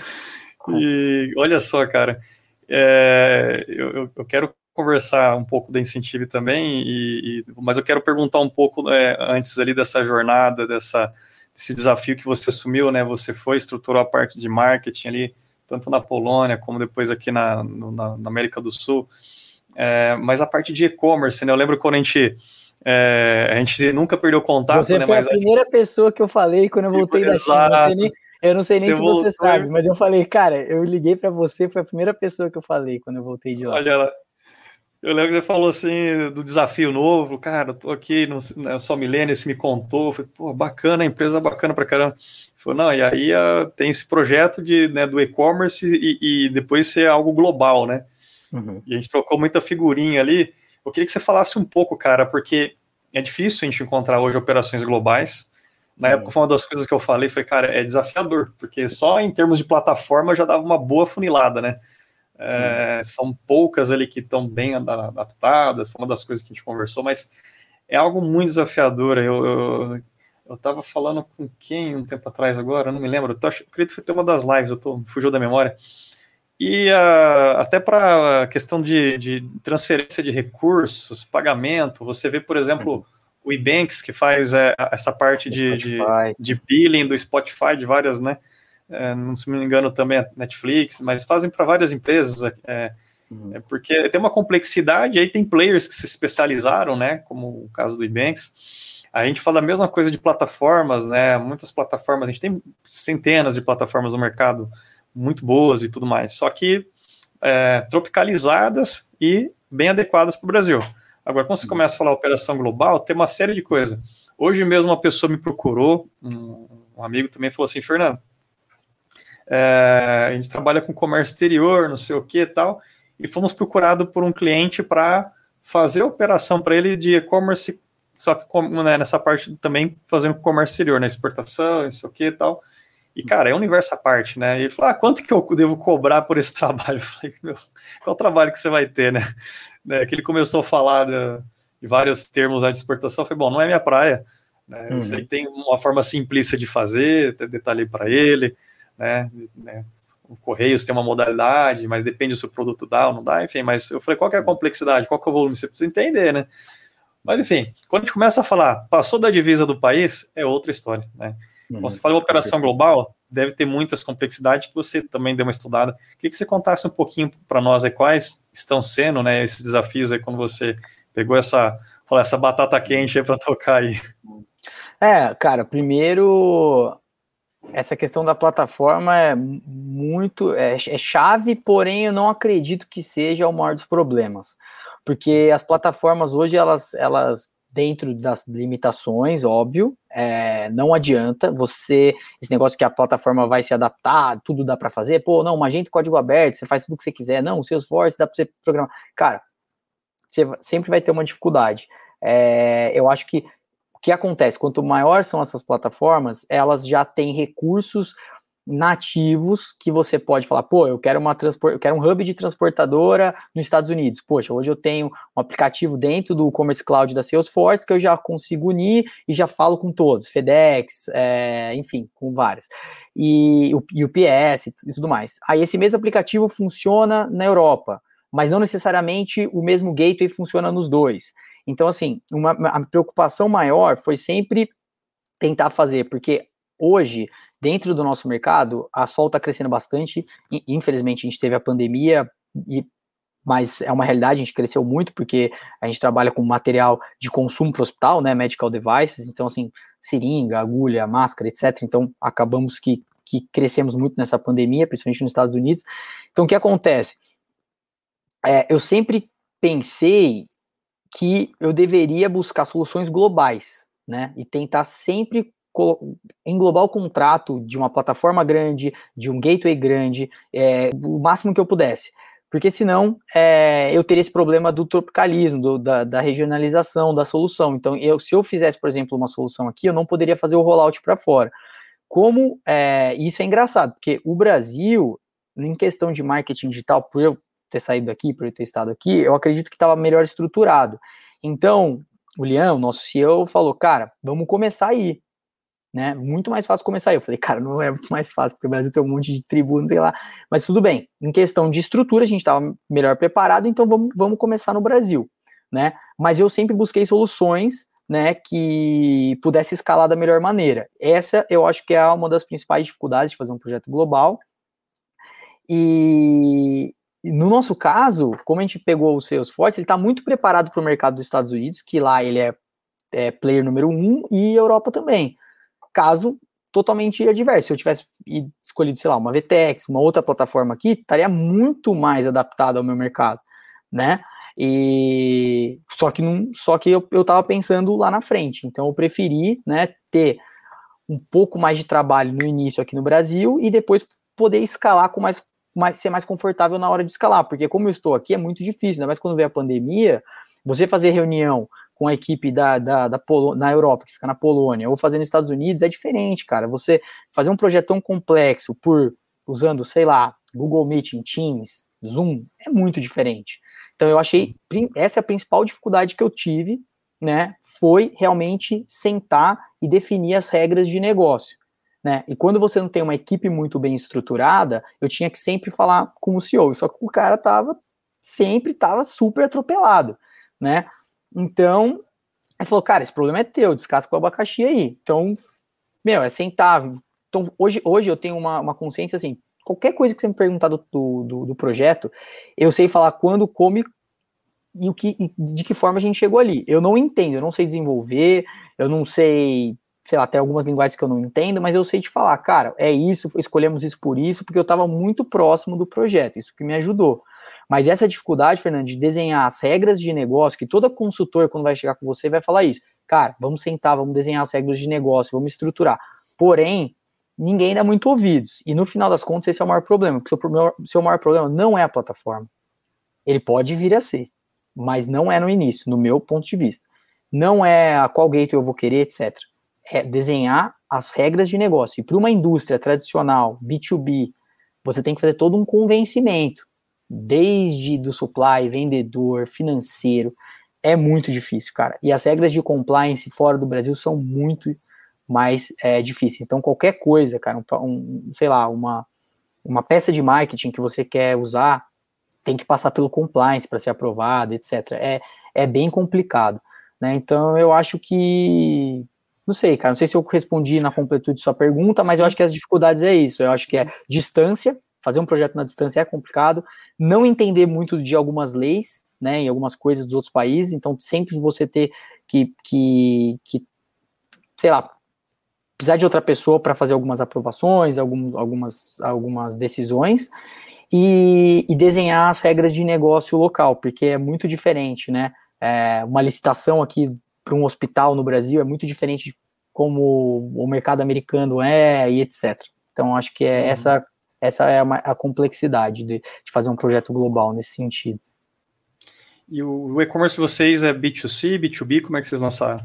E olha só, cara. É, eu, eu, quero conversar um pouco da Incentive também, e, e, mas eu quero perguntar um pouco é, antes ali dessa jornada, dessa, desse desafio que você assumiu, né? Você foi, estruturou a parte de marketing ali, tanto na Polônia como depois aqui na, no, na, na, América do Sul. É, mas a parte de e-commerce, né? Eu lembro quando a gente. É, a gente nunca perdeu contato. Você né, foi a primeira a... pessoa que eu falei quando eu voltei da China. Eu não sei nem você se voltou, você sabe, mas eu falei, cara, eu liguei para você, foi a primeira pessoa que eu falei quando eu voltei de lá. Olha, eu lembro que você falou assim do desafio novo, cara, tô aqui, não, né, só milênio, você me contou, falei, pô, bacana, a empresa bacana pra caramba. Falou, não, e aí uh, tem esse projeto de, né, do e-commerce e, e, depois ser algo global, né? Uhum. E a gente trocou muita figurinha ali. Eu queria que você falasse um pouco, cara, porque é difícil a gente encontrar hoje operações globais. Na uhum. época foi uma das coisas que eu falei, foi, cara, é desafiador, porque só em termos de plataforma já dava uma boa funilada, né? É, são poucas ali que estão bem adaptadas, foi uma das coisas que a gente conversou, mas é algo muito desafiador. Eu, estava falando com quem um tempo atrás agora, eu não me lembro, eu, tô, eu acredito que foi ter uma das lives, eu tô, fugiu da memória. E uh, até para a questão de, de, transferência de recursos, pagamento, você vê, por exemplo, o Ebanks, que faz é, essa parte de, de, de billing do Spotify, de várias, né? é, não se me engano também a Netflix, mas fazem para várias empresas, é, é, uhum. é, porque tem uma complexidade, aí tem players que se especializaram, né, como o caso do Ebanks, a gente fala a mesma coisa de plataformas, né, muitas plataformas, a gente tem centenas de plataformas no mercado muito boas e tudo mais, só que é, tropicalizadas e bem adequadas para o Brasil. Agora, quando você uhum. começa a falar operação global, tem uma série de coisas. Hoje mesmo uma pessoa me procurou, um, um amigo também falou assim, Fernando, é, a gente trabalha com comércio exterior, não sei o que e tal, e fomos procurados por um cliente para fazer a operação para ele de e-commerce, só que né, nessa parte também fazendo comércio exterior, na né, exportação, não sei o que e tal. E, cara, é um universo à parte, né? E ele falou, ah, quanto que eu devo cobrar por esse trabalho? Eu falei, meu, qual trabalho que você vai ter, né? Né que ele começou a falar de, de vários termos de exportação, falei, bom, não é minha praia, né? Uhum. Isso aí tem uma forma simplista de fazer, detalhei para ele, né? né? O Correios tem uma modalidade, mas depende se o produto dá ou não dá, enfim, mas eu falei, qual que é a complexidade, qual que é o volume? Você precisa entender, né? Mas, enfim, quando a gente começa a falar, passou da divisa do país, é outra história, né? Uhum. Você fala operação global, deve ter muitas complexidades que você também deu uma estudada. Queria que você contasse um pouquinho para nós aí, quais estão sendo né, esses desafios aí quando você pegou essa, essa batata quente para tocar aí. É, cara, primeiro essa questão da plataforma é muito é, é, chave, porém eu não acredito que seja o maior dos problemas, porque as plataformas hoje elas elas dentro das limitações, óbvio, é, não adianta você, esse negócio que a plataforma vai se adaptar, tudo dá para fazer, pô, não, uma agente código aberto, você faz tudo que você quiser, não, o Salesforce dá para você programar, cara, você sempre vai ter uma dificuldade. É, eu acho que o que acontece, quanto maior são essas plataformas, elas já têm recursos nativos que você pode falar, pô, eu quero uma transport, eu quero um hub de transportadora nos Estados Unidos. Poxa, hoje eu tenho um aplicativo dentro do Commerce Cloud da Salesforce que eu já consigo unir e já falo com todos, FedEx, é, enfim, com várias. E o UPS e tudo mais. Aí esse mesmo aplicativo funciona na Europa, mas não necessariamente o mesmo gateway funciona nos dois. Então, assim, uma, a preocupação maior foi sempre tentar fazer, porque hoje Dentro do nosso mercado, a Sol está crescendo bastante. Infelizmente, a gente teve a pandemia, e, mas é uma realidade, a gente cresceu muito, porque a gente trabalha com material de consumo para o hospital, né? Medical devices, então, assim, seringa, agulha, máscara, etc. Então, acabamos que, que crescemos muito nessa pandemia, principalmente nos Estados Unidos. Então, o que acontece? É, eu sempre pensei que eu deveria buscar soluções globais, né? E tentar sempre englobar o contrato de uma plataforma grande, de um gateway grande, é, o máximo que eu pudesse. Porque senão é, eu teria esse problema do tropicalismo, do, da, da, regionalização da solução. Então, eu, se eu fizesse, por exemplo, uma solução aqui, eu não poderia fazer o rollout para fora. Como é, isso é engraçado, porque o Brasil, em questão de marketing digital, por eu ter saído daqui, por eu ter estado aqui, eu acredito que estava melhor estruturado. Então, o Leão, nosso CEO, falou: cara, vamos começar aí né? Muito mais fácil começar aí. Eu falei, cara, não é muito mais fácil, porque o Brasil tem um monte de tribunas, sei lá. Mas tudo bem. Em questão de estrutura, a gente estava melhor preparado, então vamos, vamos começar no Brasil, né? Mas eu sempre busquei soluções, né, que pudesse escalar da melhor maneira. Essa eu acho que é uma das principais dificuldades de fazer um projeto global. E no nosso caso, como a gente pegou o Salesforce, ele está muito preparado para o mercado dos Estados Unidos, que lá ele é, é player número um, e Europa também caso totalmente adverso. Se eu tivesse escolhido, sei lá, uma VTX, uma outra plataforma aqui, estaria muito mais adaptado ao meu mercado, né? E só que não, só que eu, eu tava pensando lá na frente. Então eu preferi, né, ter um pouco mais de trabalho no início aqui no Brasil e depois poder escalar com mais, mais ser mais confortável na hora de escalar, porque como eu estou aqui é muito difícil, ainda mais quando veio a pandemia, você fazer reunião com a equipe da, da, da Polo, na Europa, que fica na Polônia, ou fazer nos Estados Unidos, é diferente, cara. Você fazer um projeto tão complexo por usando, sei lá, Google Meeting, Teams, Zoom, é muito diferente. Então eu achei essa é a principal dificuldade que eu tive, né? Foi realmente sentar e definir as regras de negócio. Né? E quando você não tem uma equipe muito bem estruturada, eu tinha que sempre falar com o CEO. Só que o cara tava sempre tava super atropelado, né? Então, ele falou, cara, esse problema é teu, descasca o abacaxi aí. Então, meu, é sentável. Então, hoje, hoje eu tenho uma, uma consciência assim, qualquer coisa que você me perguntar do, do, do projeto, eu sei falar quando, como e, o que, e de que forma a gente chegou ali. Eu não entendo, eu não sei desenvolver, eu não sei, sei lá, até algumas linguagens que eu não entendo, mas eu sei te falar, cara, é isso, escolhemos isso por isso, porque eu estava muito próximo do projeto, isso que me ajudou. Mas essa dificuldade, Fernando, de desenhar as regras de negócio, que todo consultor, quando vai chegar com você, vai falar isso. Cara, vamos sentar, vamos desenhar as regras de negócio, vamos estruturar. Porém, ninguém dá muito ouvidos. E no final das contas, esse é o maior problema. Porque o seu, maior problema não é a plataforma. Ele pode vir a ser, mas não é no início, no meu ponto de vista. Não é a qual gateway eu vou querer, etc. É desenhar as regras de negócio. E para uma indústria tradicional, B2B, você tem que fazer todo um convencimento, desde do supply, vendedor, financeiro. É muito difícil, cara. E as regras de compliance fora do Brasil são muito mais é, difíceis. Então, qualquer coisa, cara, um, um, sei lá, uma, uma peça de marketing que você quer usar, tem que passar pelo compliance para ser aprovado, etc. É, é bem complicado. Né? Então, eu acho que não sei, cara, não sei se eu respondi na completude sua pergunta, mas Sim. eu acho que as dificuldades é isso. Eu acho que é distância, fazer um projeto na distância é complicado, não entender muito de algumas leis, né, em algumas coisas dos outros países, então sempre você ter que, que, que sei lá, precisar de outra pessoa para fazer algumas aprovações, algum, algumas, algumas decisões, e, e, desenhar as regras de negócio local, porque é muito diferente, né? É, uma licitação aqui para um hospital no Brasil é muito diferente de como o mercado americano é e etc. Então, acho que é uhum. essa, essa é a, a complexidade de, de, fazer um projeto global nesse sentido. E o, e-commerce de vocês é B2C, B2B? Como é que vocês lançaram?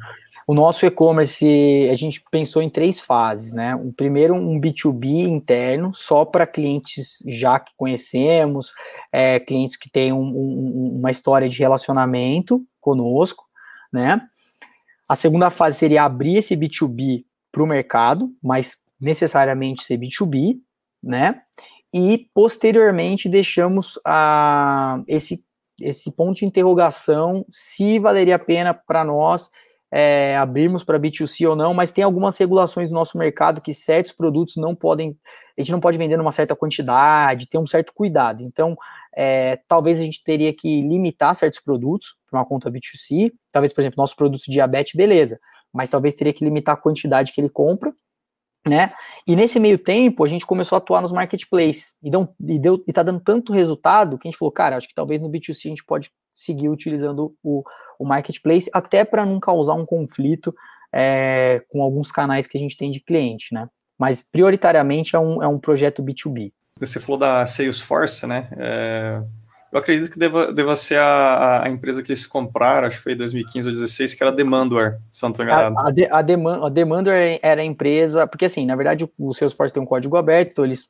O nosso e-commerce, a gente pensou em três fases, né? O primeiro, um B2B interno, só para clientes já que conhecemos, é, clientes que têm um, um, uma história de relacionamento conosco, né? A segunda fase seria abrir esse B2B para o mercado, mas necessariamente ser B2B, né? E posteriormente deixamos a, esse, esse ponto de interrogação se valeria a pena para nós é, abrirmos para B2C ou não, mas tem algumas regulações no nosso mercado que certos produtos não podem, a gente não pode vender numa certa quantidade, ter um certo cuidado. Então, é, talvez a gente teria que limitar certos produtos para uma conta B2C. Talvez, por exemplo, nosso produto diabetes, beleza, mas talvez teria que limitar a quantidade que ele compra, né? E nesse meio tempo, a gente começou a atuar nos marketplaces e, deu, e, deu, e tá dando tanto resultado que a gente falou, cara, acho que talvez no B2C a gente pode seguir utilizando o, o marketplace, até para não causar um conflito é, com alguns canais que a gente tem de cliente, né? Mas prioritariamente é um, é um projeto B2B. Você falou da Salesforce, né? É, eu acredito que deva, deva ser a, a, empresa que eles compraram, acho que foi em 2015 ou 2016, que era a Demandware, estou enganado. A, a, de, a, Demand, a Demandware era a empresa, porque assim, na verdade o Salesforce tem um código aberto, então eles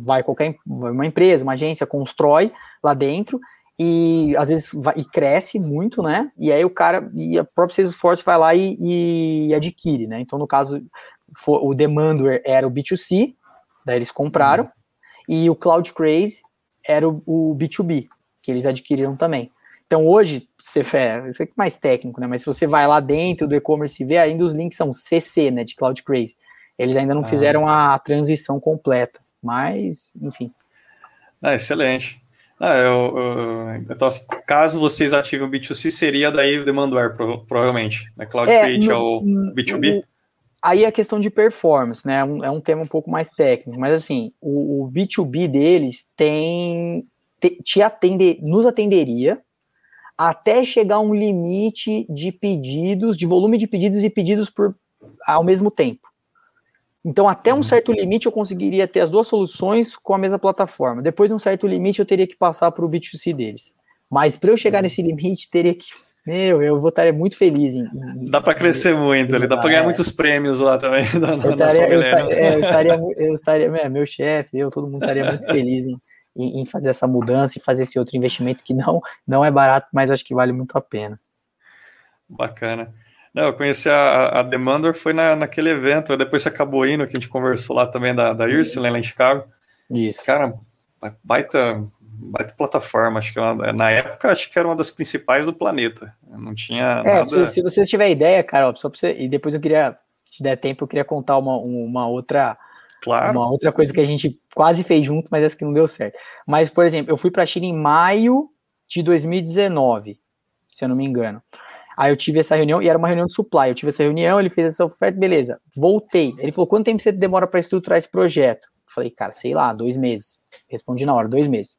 vai qualquer uma empresa, uma agência, constrói lá dentro, e às vezes vai, e cresce muito, né? E aí o cara, e a própria Salesforce vai lá e, e adquire, né? Então, no caso, for, o Demandware era o B2C, daí eles compraram, uhum. e o Cloud Craze era o, o, B2B, que eles adquiriram também. Então, hoje, você é, isso é mais técnico, né? Mas se você vai lá dentro do e-commerce e vê, ainda os links são CC, né? De Cloud Craze. Eles ainda não ah. fizeram a transição completa, mas, enfim. Ah, excelente. Ah, eu, eu, então, assim, caso vocês ativem o B2C, seria daí o Demandware, provavelmente. Né? Cloud é, Create é o B2B? Aí é questão de performance, né? É um, é um tema um pouco mais técnico, mas assim, o, o B2B deles tem te, te atender, nos atenderia até chegar a um limite de pedidos, de volume de pedidos e pedidos por ao mesmo tempo. Então, até um uhum. certo limite, eu conseguiria ter as duas soluções com a mesma plataforma. Depois de um certo limite, eu teria que passar para o B2C deles. Mas para eu chegar uhum. nesse limite, teria que. Meu, eu estar muito feliz. Em, em dá para crescer muito ali, dá para ganhar é. muitos prêmios lá também. Da, eu, estaria, eu, estaria, é, eu estaria, eu estaria, meu chefe, eu, todo mundo estaria muito feliz em, em, fazer essa mudança e fazer esse outro investimento que não, não é barato, mas acho que vale muito a pena. Bacana. Não, eu conheci a, a Demander, foi na, naquele evento, depois você acabou indo, que a gente conversou lá também da, da Ursula, lá em Chicago. Isso. Cara, baita, baita plataforma, acho que é na época acho que era uma das principais do planeta. Não tinha é, nada... se, se você tiver ideia, cara, só pra você, e depois eu queria, se der tempo, eu queria contar uma, uma outra... Claro. Uma outra coisa que a gente quase fez junto, mas essa que não deu certo. Mas, por exemplo, eu fui para a China em maio de 2019, se eu não me engano. Aí eu tive essa reunião e era uma reunião de supply. Eu tive essa reunião, ele fez essa oferta, beleza. Voltei. Ele falou: quanto tempo você demora para estruturar esse projeto? Eu falei, cara, sei lá, dois meses. Respondi na hora, dois meses.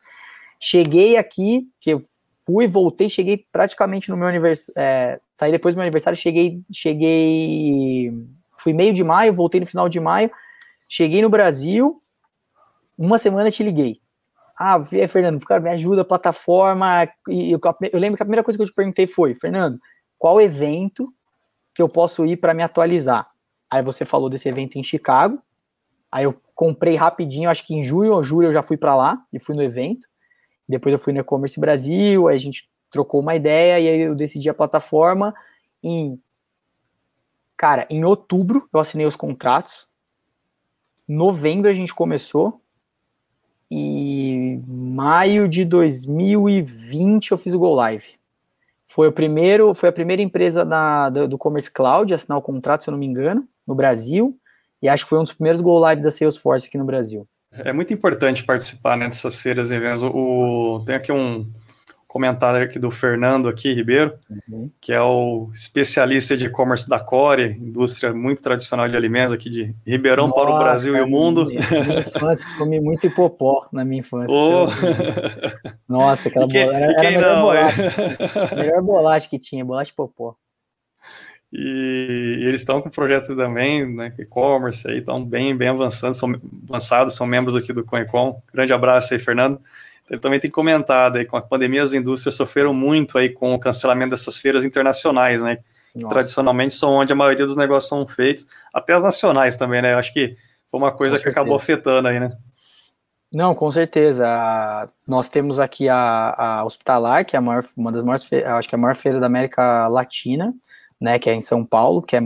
Cheguei aqui, que eu fui, voltei, cheguei praticamente no meu aniversário. É, saí depois do meu aniversário, cheguei, cheguei. Fui meio de maio, voltei no final de maio. Cheguei no Brasil, uma semana te liguei. Ah, Fernando, cara, me ajuda a plataforma. E eu, eu lembro que a primeira coisa que eu te perguntei foi, Fernando, qual evento que eu posso ir para me atualizar. Aí você falou desse evento em Chicago. Aí eu comprei rapidinho, acho que em junho ou julho eu já fui para lá e fui no evento. Depois eu fui no e-commerce Brasil, aí a gente trocou uma ideia e aí eu decidi a plataforma em cara, em outubro eu assinei os contratos. Novembro a gente começou e maio de 2020 eu fiz o Go Live. Foi o primeiro, foi a primeira empresa da, do, do Commerce Cloud a assinar o contrato, se eu não me engano, no Brasil, e acho que foi um dos primeiros Go Live da Salesforce aqui no Brasil. É muito importante participar né, dessas feiras e eventos. O, tem aqui um, comentário aqui do Fernando aqui, Ribeiro, uhum. que é o especialista de e-commerce da Core, indústria muito tradicional de alimentos aqui de Ribeirão Nossa, para o Brasil e o mundo. Na minha infância, comi muito hipopó na minha infância. Oh. Nossa, aquela quem, bola era, era a melhor não, bolacha. É? melhor bolacha que tinha, bolacha popó. E, e, eles estão com projetos também, né, e-commerce aí, estão bem, bem avançados, são avançados, são membros aqui do CoinCon. Grande abraço aí, Fernando. Ele também tem comentado aí, com a pandemia as indústrias sofreram muito aí com o cancelamento dessas feiras internacionais, né? Nossa. Tradicionalmente são onde a maioria dos negócios são feitos, até as nacionais também, né? Eu acho que foi uma coisa com que certeza. acabou afetando aí, né? Não, com certeza. Nós temos aqui a, a Hospitalar, que é a maior, uma das maiores, acho que é a maior feira da América Latina, né? Que é em São Paulo, que é,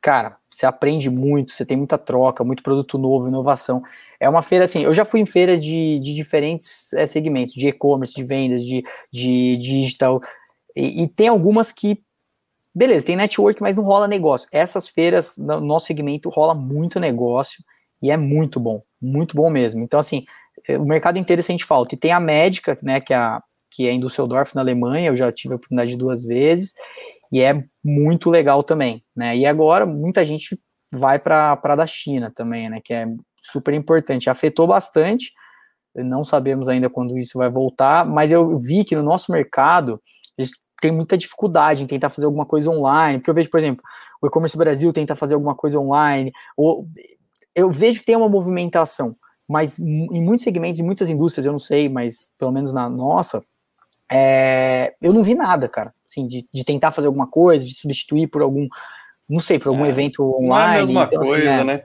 cara, você aprende muito, você tem muita troca, muito produto novo, inovação. É uma feira assim, eu já fui em feiras de, de diferentes é, segmentos, de e-commerce, de vendas, de, de, digital, e, e, tem algumas que, beleza, tem network, mas não rola negócio. Essas feiras, no nosso segmento, rola muito negócio, e é muito bom, muito bom mesmo. Então, assim, eh, o mercado inteiro sente falta. E tem a médica, né, que é, a, que é em Düsseldorf, na Alemanha, eu já tive a oportunidade duas vezes, e é muito legal também, né, e agora muita gente vai para da China também, né, que é super importante. Afetou bastante, não sabemos ainda quando isso vai voltar, mas eu vi que no nosso mercado eles têm muita dificuldade em tentar fazer alguma coisa online, porque eu vejo, por exemplo, o e-commerce Brasil tenta fazer alguma coisa online, ou eu vejo que tem uma movimentação, mas em muitos segmentos, em muitas indústrias, eu não sei, mas pelo menos na nossa, é, eu não vi nada, cara, assim, de, de, tentar fazer alguma coisa, de substituir por algum, não sei, por algum é, evento online. É a mesma então, assim, coisa, assim, né?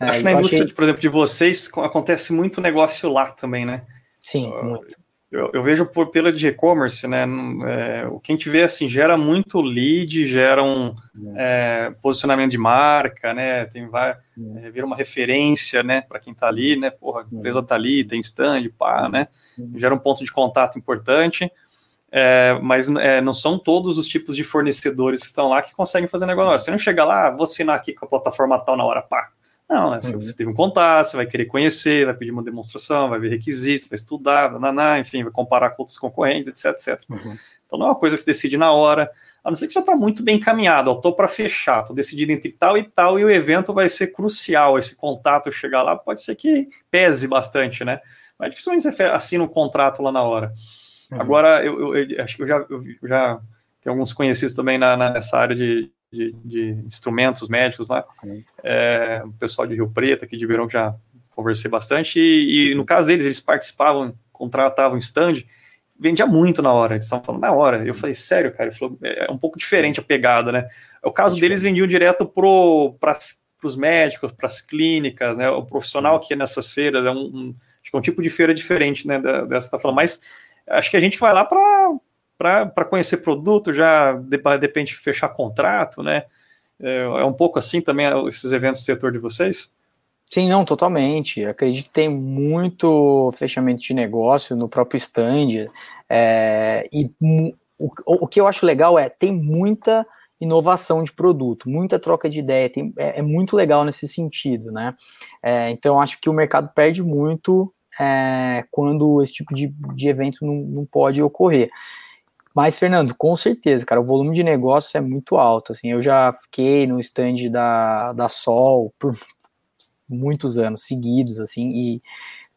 É, Acho que na indústria, achei... por exemplo, de vocês, acontece muito negócio lá também, né? Sim, muito. Eu, eu vejo por, pela de e-commerce, né? É, o que a gente vê assim gera muito lead, gera um é, posicionamento de marca, né? Tem vai, é, vira uma referência, né? Para quem está ali, né? Porra, a empresa está ali, tem stand, pá, né? Gera um ponto de contato importante. É, mas é, não são todos os tipos de fornecedores que estão lá que conseguem fazer negócio. Você não chega lá, ah, vou assinar aqui com a plataforma tal na hora, pá, não, né? Uhum. Você teve um contato, você vai querer conhecer, vai pedir uma demonstração, vai ver requisitos, vai estudar, naná, enfim, vai comparar com outros concorrentes, etc, etc. Uhum. Então não é uma coisa que você decide na hora, a não ser que você está muito bem encaminhado, estou para fechar, estou decidido entre tal e tal, e o evento vai ser crucial, esse contato chegar lá, pode ser que pese bastante, né? Mas dificilmente você assina um contrato lá na hora. Uhum. Agora, eu, eu, eu, acho que eu já, eu já tenho alguns conhecidos também na, nessa área de, de, de instrumentos médicos lá, é, o pessoal de Rio Preto, aqui de Verão, já conversei bastante, e, e, no caso deles, eles participavam, contratavam stand, vendia muito na hora, eles estavam falando na hora, eu falei, sério, cara, ele falou, é, é um pouco diferente a pegada, né, o caso deles vendiam direto para os médicos, para as clínicas, né, o profissional que é nessas feiras, é um, um, é um tipo de feira diferente, né, dessa tá falando, mas acho que a gente vai lá para conhecer produto, já de, de fechar contrato, né? É, é, um pouco assim também esses eventos do setor de vocês? Sim, não, totalmente. Acredito que tem muito fechamento de negócio no próprio stand. É, e o, o que eu acho legal é tem muita inovação de produto, muita troca de ideia, tem, é, é, muito legal nesse sentido, né? É, então acho que o mercado perde muito é, quando esse tipo de, de evento não, não pode ocorrer. Mas, Fernando, com certeza, cara, o volume de negócio é muito alto. Assim, eu já fiquei no stand da, da Sol por muitos anos seguidos, assim, e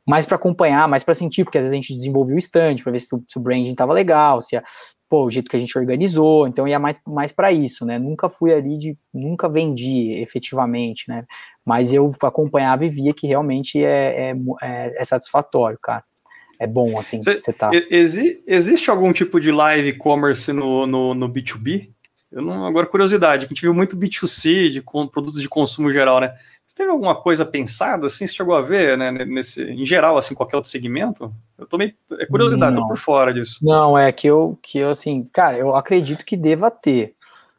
mais para acompanhar, mais para sentir, porque às vezes a gente desenvolveu o stand para ver se o, se o branding estava legal, se a, pô, o jeito que a gente organizou, então ia mais, mais para isso, né? Nunca fui ali de, nunca vendi efetivamente, né? Mas eu acompanhava e via que realmente é, é, é, é satisfatório, cara é bom, assim, você tá. Exi existe algum tipo de live commerce no, no, no B2B? Eu não, agora, curiosidade, a gente viu muito B2C, de com, produtos de consumo geral, né? Você teve alguma coisa pensada, assim, você chegou a ver, né, nesse, em geral, assim, qualquer outro segmento? Eu tô meio, é curiosidade, não. tô por fora disso. Não, é que eu, que eu, assim, cara, eu acredito que deva ter,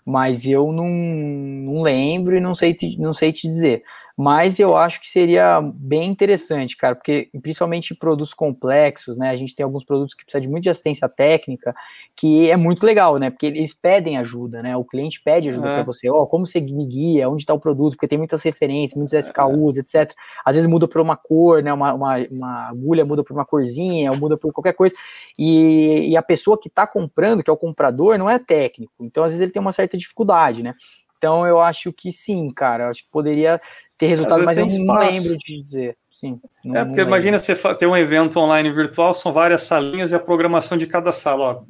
mas eu não, não lembro e não sei, te, não sei te dizer mas eu acho que seria bem interessante, cara, porque principalmente produtos complexos, né? A gente tem alguns produtos que precisam de muita assistência técnica, que é muito legal, né? Porque eles pedem ajuda, né? O cliente pede ajuda é. para você, ó, oh, como você me guia, onde está o produto, porque tem muitas referências, muitos SKUs, é. etc. Às vezes muda por uma cor, né? Uma, uma, uma, agulha muda por uma corzinha, ou muda por qualquer coisa, e, e a pessoa que está comprando, que é o comprador, não é técnico, então às vezes ele tem uma certa dificuldade, né? Então eu acho que sim, cara, eu acho que poderia ter resultado, mas eu não lembro de dizer. Sim, não, é, porque imagina você ter um evento online virtual, são várias salinhas e a programação de cada sala. Ó,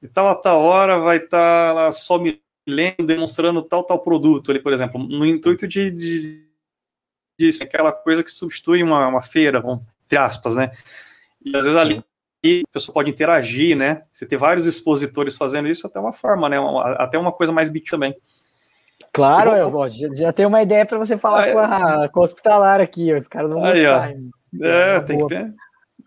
de tal a tal hora vai estar tá lá só me lendo, demonstrando tal, tal produto ali, por exemplo, no intuito de, de, de aquela coisa que substitui uma, uma feira, bom, entre aspas, né? E às vezes ali a pessoa pode interagir, né? Você ter vários expositores fazendo isso, até uma forma, né? Até uma coisa mais bit também. Claro, eu gosto. Já, já tenho uma ideia para você falar aí, com, a, com o hospitalar aqui. Os caras não vão gostar. É, tem boa. que ter.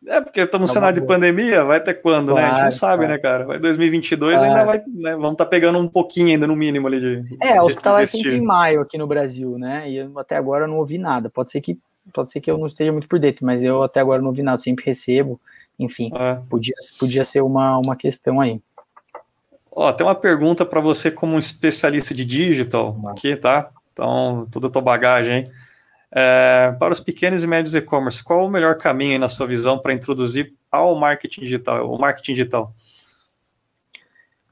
É, porque estamos no cenário de pandemia, vai até quando, claro, né? A gente não sabe, claro. né, cara? Vai 2022 claro. ainda vai, né? Vamos estar tá pegando um pouquinho ainda, no mínimo, ali de. É, o hospitalar é sempre em maio aqui no Brasil, né? E eu, até agora não ouvi nada. Pode ser que pode ser que eu não esteja muito por dentro, mas eu até agora não ouvi nada, sempre recebo. Enfim, é. podia, podia ser uma, uma questão aí. Ó, tem uma pergunta para você como um especialista de digital aqui, tá? Então, toda a tua bagagem, hein? É, para os pequenos e médios e-commerce, qual o melhor caminho, na sua visão, para introduzir ao marketing digital, o marketing digital?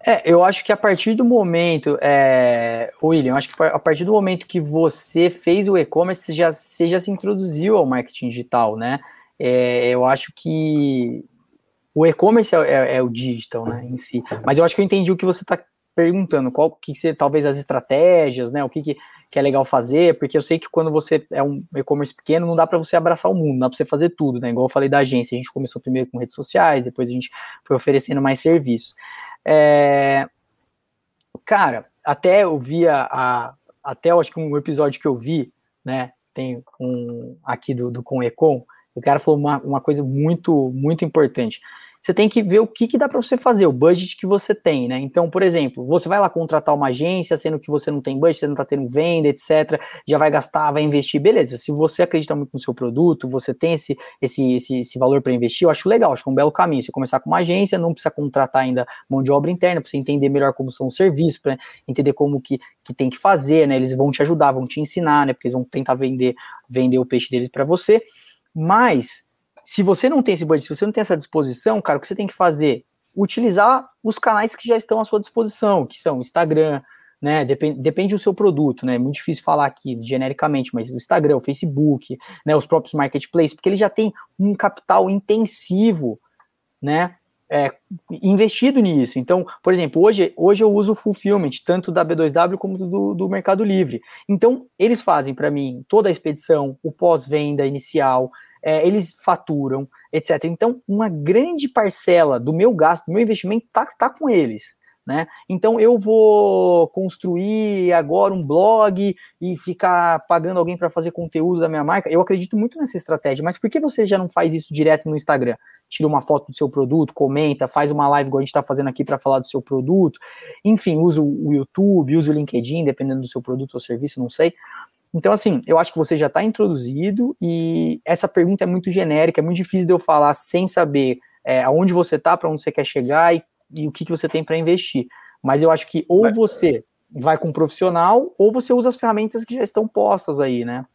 É, eu acho que a partir do momento, é, William, acho que a partir do momento que você fez o e-commerce, já, você já se introduziu ao marketing digital, né? É, eu acho que o e-commerce é, é, é, o digital, né, em si. Mas eu acho que eu entendi o que você está perguntando, qual que você, talvez as estratégias, né, o que, que, que, é legal fazer, porque eu sei que quando você é um e-commerce pequeno, não dá para você abraçar o mundo, não dá para você fazer tudo, né, igual eu falei da agência, a gente começou primeiro com redes sociais, depois a gente foi oferecendo mais serviços. É... Cara, até eu via, a, até eu acho que um episódio que eu vi, né, tem um aqui do, do Com Econ, o cara falou uma, uma coisa muito, muito importante você tem que ver o que, que dá para você fazer, o budget que você tem, né? Então, por exemplo, você vai lá contratar uma agência, sendo que você não tem budget, você não está tendo venda, etc. Já vai gastar, vai investir, beleza. Se você acredita muito no seu produto, você tem esse, esse, esse, esse valor para investir, eu acho legal, acho que é um belo caminho. Você começar com uma agência, não precisa contratar ainda mão de obra interna, para você entender melhor como são os serviços, para entender como que, que tem que fazer, né? Eles vão te ajudar, vão te ensinar, né? Porque eles vão tentar vender, vender o peixe deles para você. Mas se você não tem esse budget, se você não tem essa disposição, cara, o que você tem que fazer? Utilizar os canais que já estão à sua disposição, que são Instagram, né? Depende, depende do seu produto, né? É muito difícil falar aqui genericamente, mas o Instagram, o Facebook, né? Os próprios marketplaces, porque ele já tem um capital intensivo, né? É, investido nisso. Então, por exemplo, hoje, hoje eu uso o fulfillment, tanto da B2W como do, do Mercado Livre. Então, eles fazem para mim toda a expedição, o pós-venda inicial, é, eles faturam, etc. Então, uma grande parcela do meu gasto, do meu investimento, está tá com eles. Né? Então eu vou construir agora um blog e ficar pagando alguém para fazer conteúdo da minha marca. Eu acredito muito nessa estratégia, mas por que você já não faz isso direto no Instagram? Tira uma foto do seu produto, comenta, faz uma live igual a gente está fazendo aqui para falar do seu produto. Enfim, usa o YouTube, usa o LinkedIn, dependendo do seu produto ou serviço, não sei. Então, assim, eu acho que você já está introduzido e essa pergunta é muito genérica, é muito difícil de eu falar sem saber é, aonde você está, para onde você quer chegar e, e o que, que você tem para investir. Mas eu acho que ou você vai com um profissional ou você usa as ferramentas que já estão postas aí, né?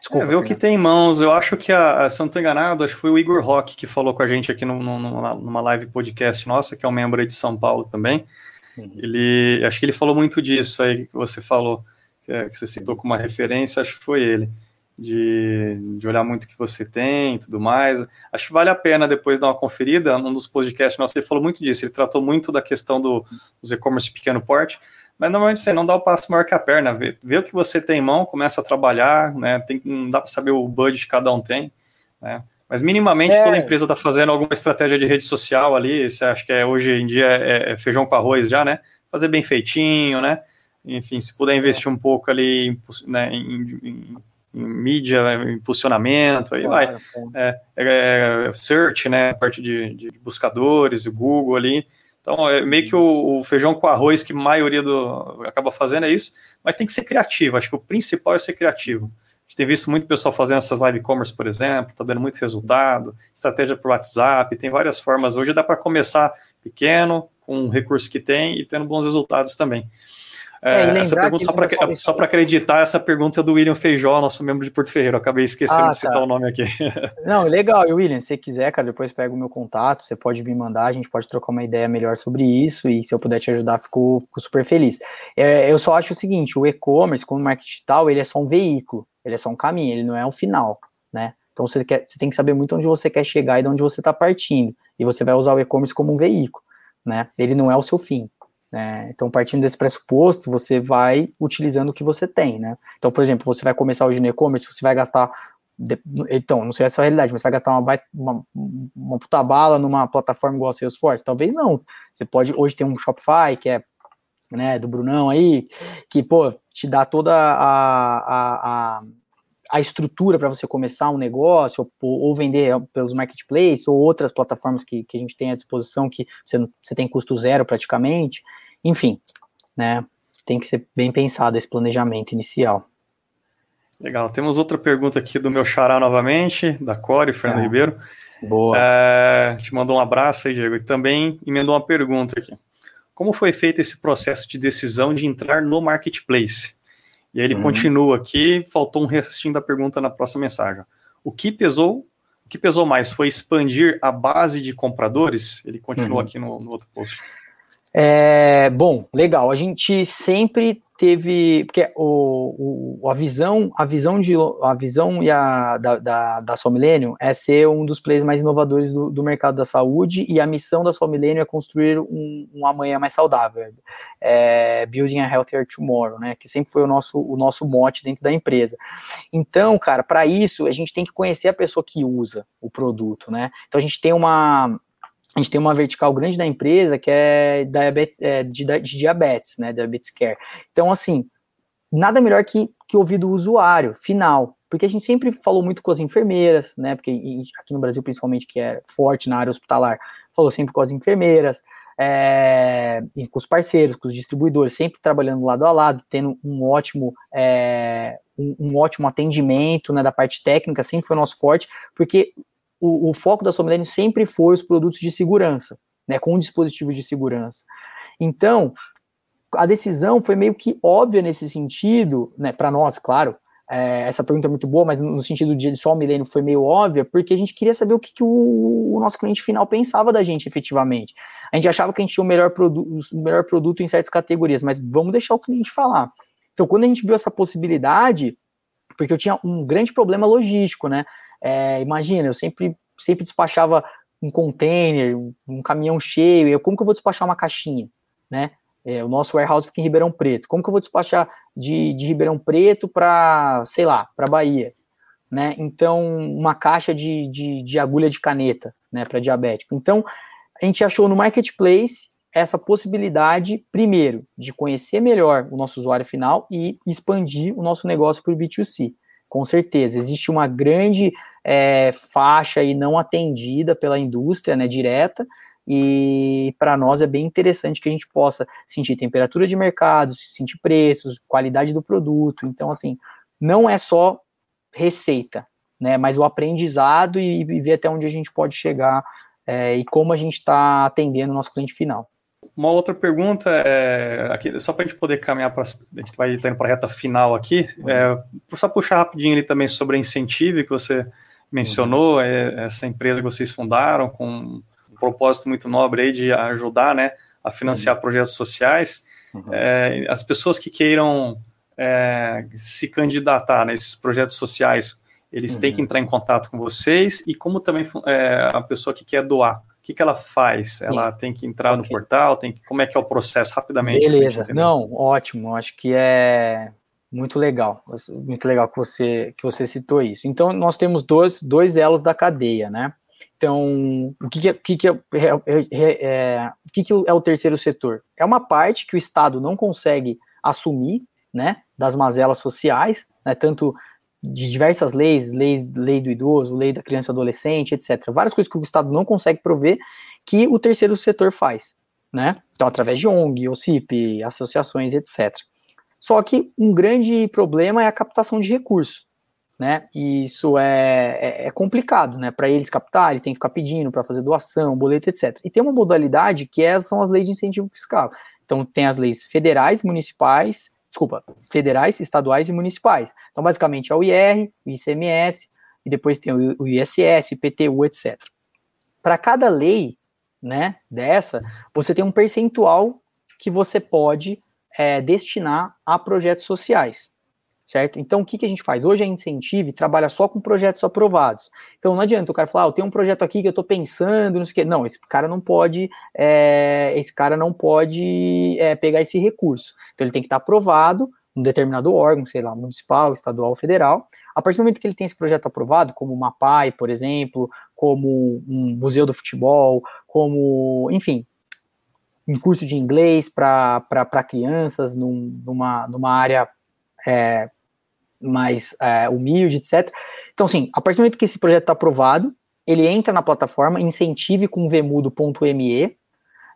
Desculpa, é, ver o que tem em mãos. Eu acho que, a, se eu não estou enganado, acho que foi o Igor Rock que falou com a gente aqui no, no, numa, numa live podcast nossa, que é um membro de São Paulo também. Uhum. Ele, acho que ele falou muito disso aí que você falou que, é, que você citou como uma referência, acho que foi ele, de, de olhar muito o que você tem e tudo mais. Acho que vale a pena depois dar uma conferida. Um dos podcasts nossos, ele falou muito disso, ele tratou muito da questão do, dos e-commerce pequeno porte, mas normalmente você não dá o passo maior que a perna, vê, vê o que você tem em mão, começa a trabalhar, né? Tem, não dá para saber o budget que cada um tem, né? Mas minimamente é. toda empresa está fazendo alguma estratégia de rede social ali. Você acha que é, hoje em dia é, é feijão com arroz já, né? fazer bem feitinho, né? Enfim, se puder investir um pouco ali né, em, em, em mídia, impulsionamento, aí vai. É, é, search, né? A parte de, de buscadores, o Google ali. Então, é meio que o, o, feijão com arroz que a maioria do, acaba fazendo é isso, mas tem que ser criativo. Acho que o principal é ser criativo. A gente tem visto muito pessoal fazendo essas live commerce, por exemplo, está dando muito resultado, estratégia por WhatsApp, tem várias formas. Hoje dá para começar pequeno, com o recurso que tem e tendo bons resultados também. É, essa pergunta, só para acreditar, essa pergunta é do William Feijó, nosso membro de Porto Ferreiro. acabei esquecendo ah, de citar tá. o nome aqui. Não, legal. E William, se você quiser, cara, depois pega o meu contato, você pode me mandar, a gente pode trocar uma ideia melhor sobre isso. E se eu puder te ajudar, fico, fico super feliz. É, eu só acho o seguinte: o e-commerce, como marketing digital, ele é só um veículo, ele é só um caminho, ele não é um final, né? Então você, quer, você tem que saber muito onde você quer chegar e de onde você está partindo. E você vai usar o e-commerce como um veículo, né? Ele não é o seu fim. Né? Então, partindo desse pressuposto, você vai utilizando o que você tem, né? Então, por exemplo, você vai começar hoje no e-commerce, você vai gastar então, não sei se é a realidade, mas você vai gastar uma, uma, uma puta bala numa plataforma igual a Salesforce? Talvez não. Você pode, hoje tem um Shopify, que é né, do Brunão aí, que, pô, te dá toda a, a, a a estrutura para você começar um negócio ou, ou, vender pelos marketplaces ou outras plataformas que, que a gente tem à disposição que você, você tem custo zero praticamente. Enfim, né? Tem que ser bem pensado esse planejamento inicial. Legal. Temos outra pergunta aqui do meu xará novamente, da Core, Fernando é. Ribeiro. Boa. É, te mandou um abraço aí, Diego. E também emendou uma pergunta aqui. Como foi feito esse processo de decisão de entrar no marketplace? E aí ele uhum. continua aqui, faltou um restinho da pergunta na próxima mensagem. O que pesou o que pesou mais foi expandir a base de compradores? Ele continua uhum. aqui no, no, outro post. É, bom, legal. A gente sempre teve, porque o, o, a visão, a visão de a visão e a, da, da, da Sol Millennium é ser um dos players mais inovadores do, do mercado da saúde e a missão da Sol Millennium é construir um, um amanhã mais saudável, é, building a healthier tomorrow, né? Que sempre foi o nosso o nosso mote dentro da empresa. Então, cara, para isso a gente tem que conhecer a pessoa que usa o produto, né? Então a gente tem uma a gente tem uma vertical grande da empresa que é, diabetes, é de, de, diabetes, né, diabetes care. Então, assim, nada melhor que, que ouvir do usuário final, porque a gente sempre falou muito com as enfermeiras, né, porque aqui no Brasil, principalmente, que é forte na área hospitalar, falou sempre com as enfermeiras, é, com os parceiros, com os distribuidores, sempre trabalhando lado a lado, tendo um ótimo, é, um, um, ótimo atendimento, né, da parte técnica, sempre foi nosso forte, porque o, o foco da Sommelier sempre foi os produtos de segurança, né, com dispositivos de segurança. Então, a decisão foi meio que óbvia nesse sentido, né, para nós, claro, é, essa pergunta é muito boa, mas no sentido de só o milênio foi meio óbvia, porque a gente queria saber o que, que o, o, nosso cliente final pensava da gente efetivamente. A gente achava que a gente tinha o melhor, produ o melhor produto em certas categorias, mas vamos deixar o cliente falar. Então, quando a gente viu essa possibilidade, porque eu tinha um grande problema logístico, né? É, imagina, eu sempre, sempre despachava um container, um caminhão cheio, eu, como que eu vou despachar uma caixinha, né? É, o nosso warehouse fica em Ribeirão Preto. Como que eu vou despachar de, de Ribeirão Preto para, sei lá, para Bahia? Né? Então, uma caixa de, de, de agulha de caneta, né, para diabético. Então, a gente achou no marketplace essa possibilidade, primeiro, de conhecer melhor o nosso usuário final e expandir o nosso negócio para o B2C. Com certeza, existe uma grande é, faixa aí não atendida pela indústria, né, direta, e para nós é bem interessante que a gente possa sentir temperatura de mercado, sentir preços, qualidade do produto. Então, assim, não é só receita, né, mas o aprendizado e, e ver até onde a gente pode chegar é, e como a gente está atendendo o nosso cliente final. Uma outra pergunta, é, aqui, só para a gente poder caminhar para. A gente vai indo para a reta final aqui, uhum. é, só puxar rapidinho ali também sobre a Incentive, que você mencionou, é, essa empresa que vocês fundaram com um propósito muito nobre aí de ajudar, né, a financiar uhum. projetos sociais. Uhum. É, as pessoas que queiram é, se candidatar nesses projetos sociais, eles uhum. têm que uhum. entrar em contato com vocês e como também é, a pessoa que quer doar, que, que ela faz? Ela Sim. tem que entrar okay. no portal? Tem que, como é que é o processo rapidamente? Beleza, não, ótimo. Acho que é muito legal, muito legal que você, que você citou isso. Então, nós temos dois, dois elos da cadeia, né? Então, o que, que, é, que, que, é, é, é, o que, que é o terceiro setor? É uma parte que o Estado não consegue assumir, né, das mazelas sociais, né, tanto de diversas leis, leis, lei do idoso, lei da criança e adolescente, etc. Várias coisas que o Estado não consegue prover que o terceiro setor faz, né? Então, através de ONG, OCIP, associações, etc. Só que um grande problema é a captação de recursos né? E isso é, é, é complicado, né? Para eles captarem, tem que ficar pedindo para fazer doação, boleto, etc. E tem uma modalidade que é, são as leis de incentivo fiscal. Então, tem as leis federais, municipais, desculpa, federais, estaduais e municipais. Então, basicamente, é o IR, o ICMS, e depois tem o ISS, IPTU, etc. Para cada lei, né, dessa, você tem um percentual que você pode é, destinar a projetos sociais certo? Então, o que, que a gente faz? Hoje a Incentive trabalha só com projetos aprovados. Então, não adianta o cara falar, ah, eu tenho um projeto aqui que eu estou pensando, não sei o quê. Não, esse cara não pode, é, esse cara não pode é, pegar esse recurso. Então, ele tem que estar aprovado um determinado órgão, sei lá, municipal, estadual, federal. A partir do momento que ele tem esse projeto aprovado, como uma PAI, por exemplo, como um museu do futebol, como, enfim, um curso de inglês para crianças num, numa, numa área é, mais é, humilde, etc. Então, assim, a partir do momento que esse projeto está aprovado, ele entra na plataforma, incentive com vemudo.me,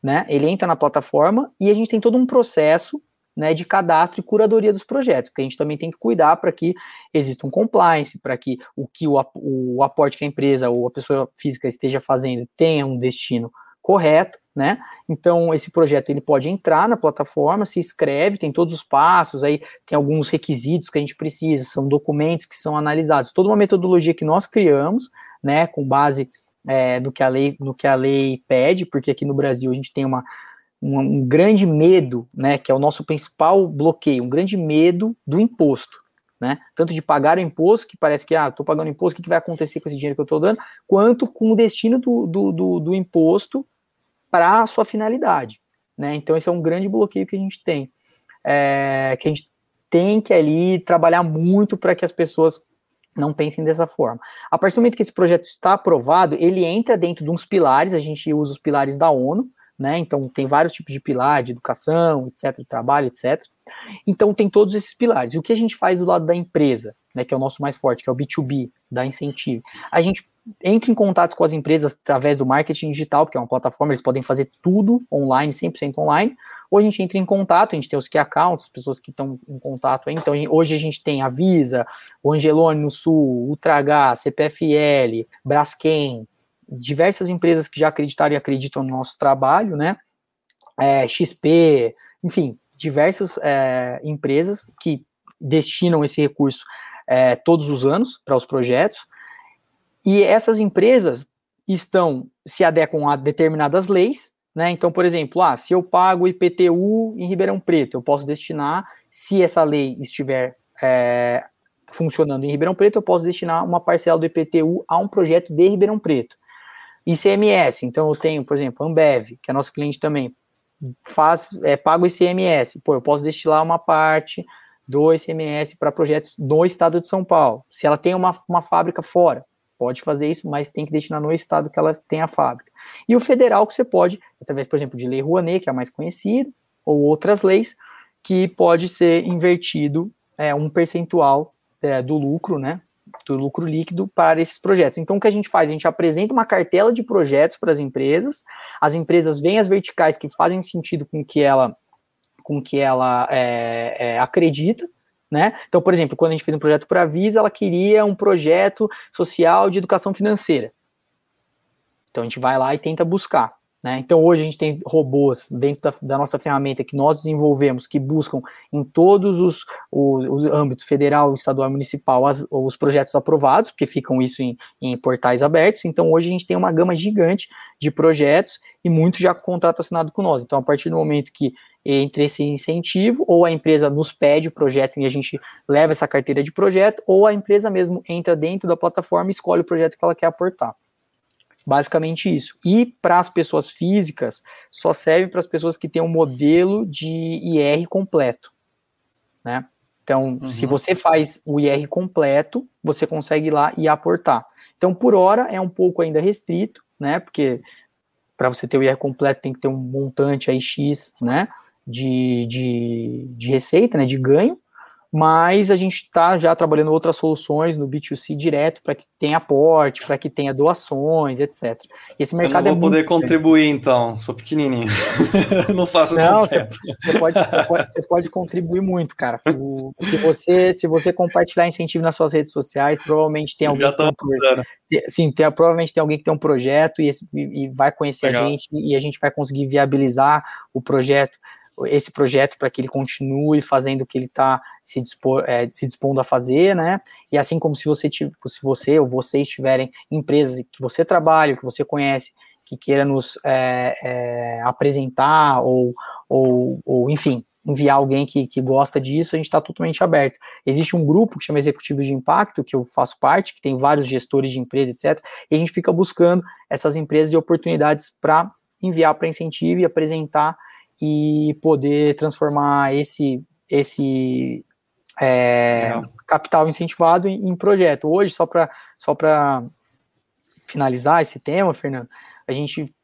né? Ele entra na plataforma e a gente tem todo um processo né, de cadastro e curadoria dos projetos, porque a gente também tem que cuidar para que exista um compliance, para que o que o, o aporte que a empresa ou a pessoa física esteja fazendo tenha um destino correto, né? Então esse projeto ele pode entrar na plataforma, se inscreve, tem todos os passos, aí tem alguns requisitos que a gente precisa, são documentos que são analisados, toda uma metodologia que nós criamos, né, com base é, no que a lei no que a lei pede, porque aqui no Brasil a gente tem uma um, um grande medo, né, que é o nosso principal bloqueio, um grande medo do imposto, né? Tanto de pagar o imposto, que parece que, ah, estou pagando imposto, o que, que, vai acontecer com esse dinheiro que eu estou dando, quanto com o destino do, do, do, do imposto para a sua finalidade. Né? Então, esse é um grande bloqueio que a gente tem. É, que a gente tem que ali trabalhar muito para que as pessoas não pensem dessa forma. A partir do momento que esse projeto está aprovado, ele entra dentro de uns pilares, a gente usa os pilares da ONU, né? Então tem vários tipos de pilar, de educação, etc, trabalho, etc. Então tem todos esses pilares. O que a gente faz do lado da empresa, né, que é o nosso mais forte, que é o B2B, da Incentive? A gente entre em contato com as empresas através do marketing digital, porque é uma plataforma, eles podem fazer tudo online, 100% online, ou a gente entra em contato, a gente tem os key accounts, as pessoas que estão em contato aí, então hoje a gente tem a Visa, o Angelone no Sul, Ultragá, CPFL, Braskem, diversas empresas que já acreditaram e acreditam no nosso trabalho, né, é, XP, enfim, diversas é, empresas que destinam esse recurso é, todos os anos para os projetos, e essas empresas estão se adequam a determinadas leis, né? Então, por exemplo, ah, se eu pago IPTU em Ribeirão Preto, eu posso destinar, se essa lei estiver é, funcionando em Ribeirão Preto, eu posso destinar uma parcela do IPTU a um projeto de Ribeirão Preto. ICMS, então eu tenho, por exemplo, Ambev, que é nosso cliente também, faz, é, paga o ICMS, pô, eu posso destinar uma parte do ICMS para projetos no estado de São Paulo. Se ela tem uma, uma fábrica fora, pode fazer isso, mas tem que destinar no estado que ela tem a fábrica. E o federal que você pode, através, por exemplo, de lei Rouanet, que é a mais conhecida, ou outras leis, que pode ser invertido é, um percentual é, do lucro, né, do lucro líquido para esses projetos. Então, o que a gente faz? A gente apresenta uma cartela de projetos para as empresas, as empresas veem as verticais que fazem sentido com que ela, com que ela é, é acredita, né? Então, por exemplo, quando a gente fez um projeto para a Visa, ela queria um projeto social de educação financeira. Então a gente vai lá e tenta buscar. Né? Então hoje a gente tem robôs dentro da, da, nossa ferramenta que nós desenvolvemos que buscam em todos os, os, os âmbitos federal, estadual e municipal as, os projetos aprovados, porque ficam isso em, em, portais abertos. Então hoje a gente tem uma gama gigante de projetos e muito já com contrato assinado com nós. Então a partir do momento que entre esse incentivo, ou a empresa nos pede o projeto e a gente leva essa carteira de projeto, ou a empresa mesmo entra dentro da plataforma e escolhe o projeto que ela quer aportar. Basicamente isso. E para as pessoas físicas, só serve para as pessoas que têm um modelo de IR completo. Né? Então, uhum. se você faz o IR completo, você consegue ir lá e aportar. Então, por hora, é um pouco ainda restrito, né? Porque para você ter o IR completo tem que ter um montante aí X, né? De, de, de receita, né? De ganho mas a gente está já trabalhando outras soluções no B2C direto para que tenha aporte, para que tenha doações, etc. Esse mercado Eu não vou é poder contribuir, grande. então, sou pequenininho, não faço Não, você, você, pode, você, pode, você pode contribuir muito, cara. O, se, você, se você compartilhar incentivo nas suas redes sociais, provavelmente tem alguém. Já que um, sim, tem, provavelmente tem alguém que tem um projeto e, e vai conhecer Legal. a gente e a gente vai conseguir viabilizar o projeto esse projeto para que ele continue fazendo o que ele está se, dispor, é, se dispondo a fazer, né? E assim como se você, se você ou vocês tiverem empresas que você trabalha, que você conhece, que queira nos é, é, apresentar ou, ou, ou, enfim, enviar alguém que, que gosta disso, a gente está totalmente aberto. Existe um grupo que chama Executivo de Impacto, que eu faço parte, que tem vários gestores de empresas, etc. E a gente fica buscando essas empresas e oportunidades para enviar para incentivo e apresentar e poder transformar esse, esse é, capital incentivado em, em, projeto. Hoje, só para só finalizar esse tema, Fernando, a gente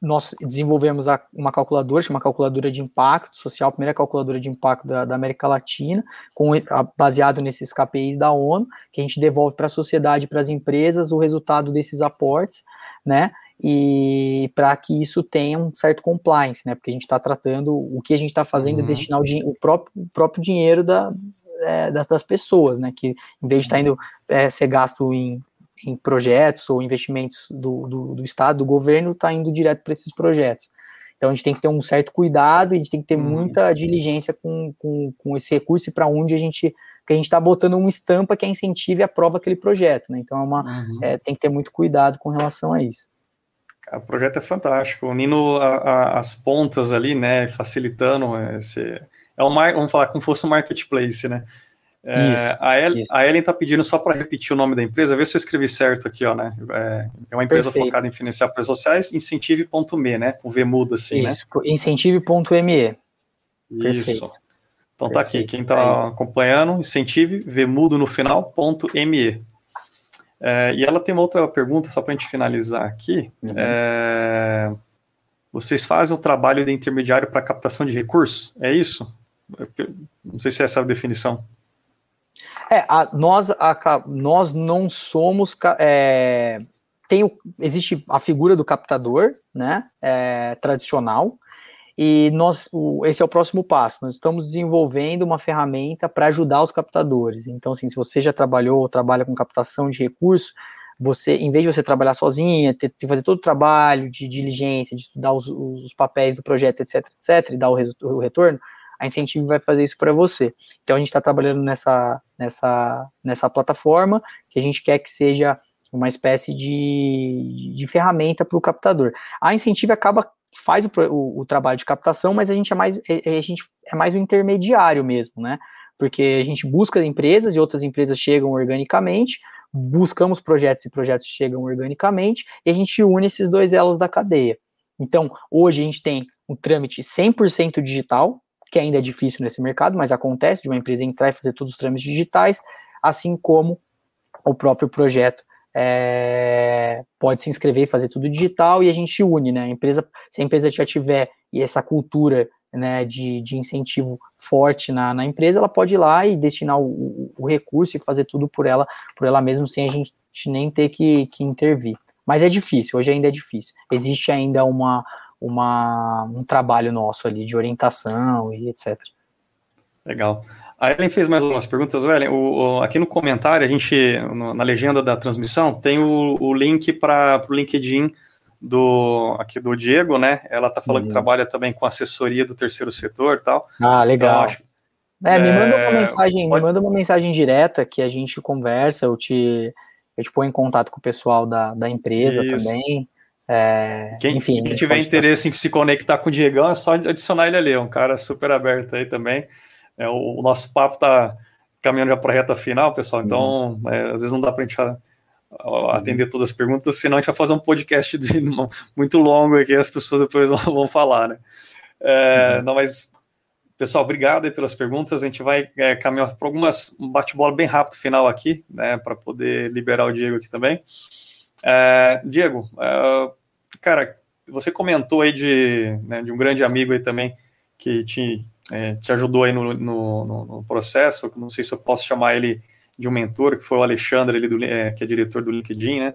nós desenvolvemos a, uma calculadora, chama calculadora de impacto social, a primeira calculadora de impacto da, da América Latina, com, a, baseado nesses KPIs da ONU, que a gente devolve para a sociedade, para as empresas, o resultado desses aportes, né? E para que isso tenha um certo compliance, né? Porque a gente está tratando o que a gente está fazendo uhum. é destinar o, o, próprio, o próprio dinheiro da, é, das, das, pessoas, né? Que em vez Sim. de estar tá indo é, ser gasto em, em projetos ou investimentos do, do, do Estado, do governo, está indo direto para esses projetos. Então a gente tem que ter um certo cuidado a gente tem que ter uhum. muita diligência com, com, com esse recurso e para onde a gente que a gente está botando uma estampa que a incentive e aprova aquele projeto, né? Então é uma, uhum. é, tem que ter muito cuidado com relação a isso. O projeto é fantástico, unindo a, a, as pontas ali, né, facilitando esse... É um, vamos falar como fosse um marketplace, né? É, isso, a, El, isso. a Ellen está pedindo só para repetir o nome da empresa, vê se eu escrevi certo aqui, ó, né? É, é uma empresa Perfeito. focada em financiar projetos sociais, incentive.me, né? Com V mudo assim, né? isso, né? Incentive.me. Isso. Então tá aqui, quem está acompanhando, incentive, V mudo no final, ponto ME. É, e ela tem uma outra pergunta, só para a gente finalizar aqui. Uhum. É, vocês fazem o trabalho de intermediário para captação de recursos? É isso? Não sei se é essa a definição. É, a, nós, a, nós não somos. É, tem o, existe a figura do captador, né? É, tradicional, e nós, o, esse é o próximo passo. Nós estamos desenvolvendo uma ferramenta para ajudar os captadores. Então, assim, se você já trabalhou ou trabalha com captação de recursos, você, em vez de você trabalhar sozinha, ter, ter fazer todo o trabalho de diligência, de estudar os, os papéis do projeto, etc, etc, e dar o, o retorno, a Incentivo vai fazer isso para você. Então, a gente está trabalhando nessa, nessa, nessa plataforma que a gente quer que seja uma espécie de, de ferramenta para o captador. A Incentivo acaba faz o, o, o, trabalho de captação, mas a gente é mais é, é, a gente é mais o intermediário mesmo, né? Porque a gente busca empresas e outras empresas chegam organicamente, buscamos projetos e projetos chegam organicamente, e a gente une esses dois elos da cadeia. Então, hoje a gente tem um trâmite 100% digital, que ainda é difícil nesse mercado, mas acontece de uma empresa entrar e fazer todos os trâmites digitais, assim como o próprio projeto é, pode se inscrever e fazer tudo digital e a gente une, né? A empresa, se a empresa já tiver e essa cultura né, de, de incentivo forte na, na empresa, ela pode ir lá e destinar o, o, recurso e fazer tudo por ela, por ela mesma, sem a gente nem ter que, que intervir. Mas é difícil, hoje ainda é difícil. Existe ainda uma, uma, um trabalho nosso ali de orientação e etc. Legal. A Ellen fez mais algumas perguntas. Ellen, o, o, aqui no comentário, a gente, no, na legenda da transmissão, tem o, o link para o LinkedIn do aqui do Diego, né? Ela está falando uhum. que trabalha também com assessoria do terceiro setor e tal. Ah, legal. Então, é, me manda uma é, mensagem, pode... me manda uma mensagem direta que a gente conversa, eu te, eu te ponho em contato com o pessoal da, da empresa Isso. também. É, quem, enfim, quem tiver interesse em se conectar com o Diegão, é só adicionar ele ali, é um cara super aberto aí também. É, o, o, nosso papo está caminhando já para a reta final, pessoal, então uhum. é, às vezes não dá para a gente atender uhum. todas as perguntas, senão a gente vai fazer um podcast de, muito longo aqui, as pessoas depois vão, vão falar, né? É, uhum. Não, mas Pessoal, obrigado pelas perguntas. A gente vai é, caminhar para algumas um bate-bola bem rápido final aqui, né, para poder liberar o Diego aqui também. É, Diego, é, cara, você comentou aí de, né, de um grande amigo aí também que te, é, te ajudou aí no, no, no, processo. Não sei se eu posso chamar ele de um mentor, que foi o Alexandre, ele do, é, que é diretor do LinkedIn, né?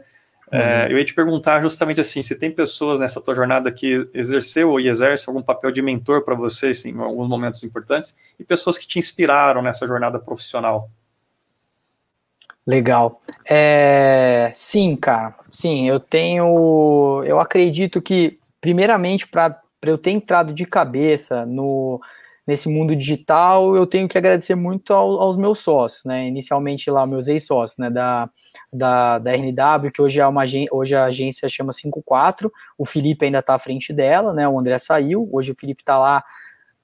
É, uhum. eu ia te perguntar justamente assim, se tem pessoas nessa tua jornada que exerceu e exerce algum papel de mentor para você assim, em alguns momentos importantes e pessoas que te inspiraram nessa jornada profissional. Legal. É, sim, cara. Sim, eu tenho. Eu acredito que, primeiramente, para eu ter entrado de cabeça no, nesse mundo digital, eu tenho que agradecer muito ao, aos meus sócios, né? Inicialmente lá, meus ex-sócios, né? Da, da, da RNW, que hoje é uma hoje a agência chama 54, o Felipe ainda está à frente dela, né? O André saiu, hoje o Felipe está lá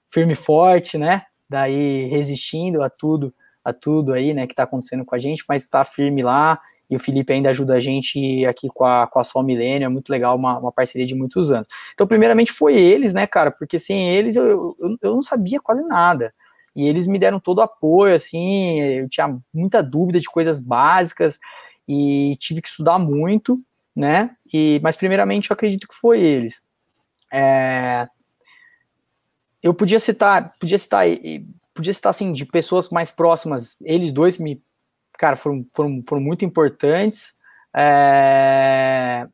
firme e forte, né? Daí resistindo a tudo, a tudo aí, né, que está acontecendo com a gente, mas está firme lá, e o Felipe ainda ajuda a gente aqui com a, com a Sol Milênio, é muito legal, uma, uma parceria de muitos anos. Então, primeiramente foi eles, né, cara, porque sem eles eu, eu, eu não sabia quase nada, e eles me deram todo o apoio, assim, eu tinha muita dúvida de coisas básicas, e tive que estudar muito, né? E, mas primeiramente eu acredito que foi eles. É, eu podia citar, podia citar, podia citar assim de pessoas mais próximas. Eles dois me, cara, foram, foram, foram muito importantes. É,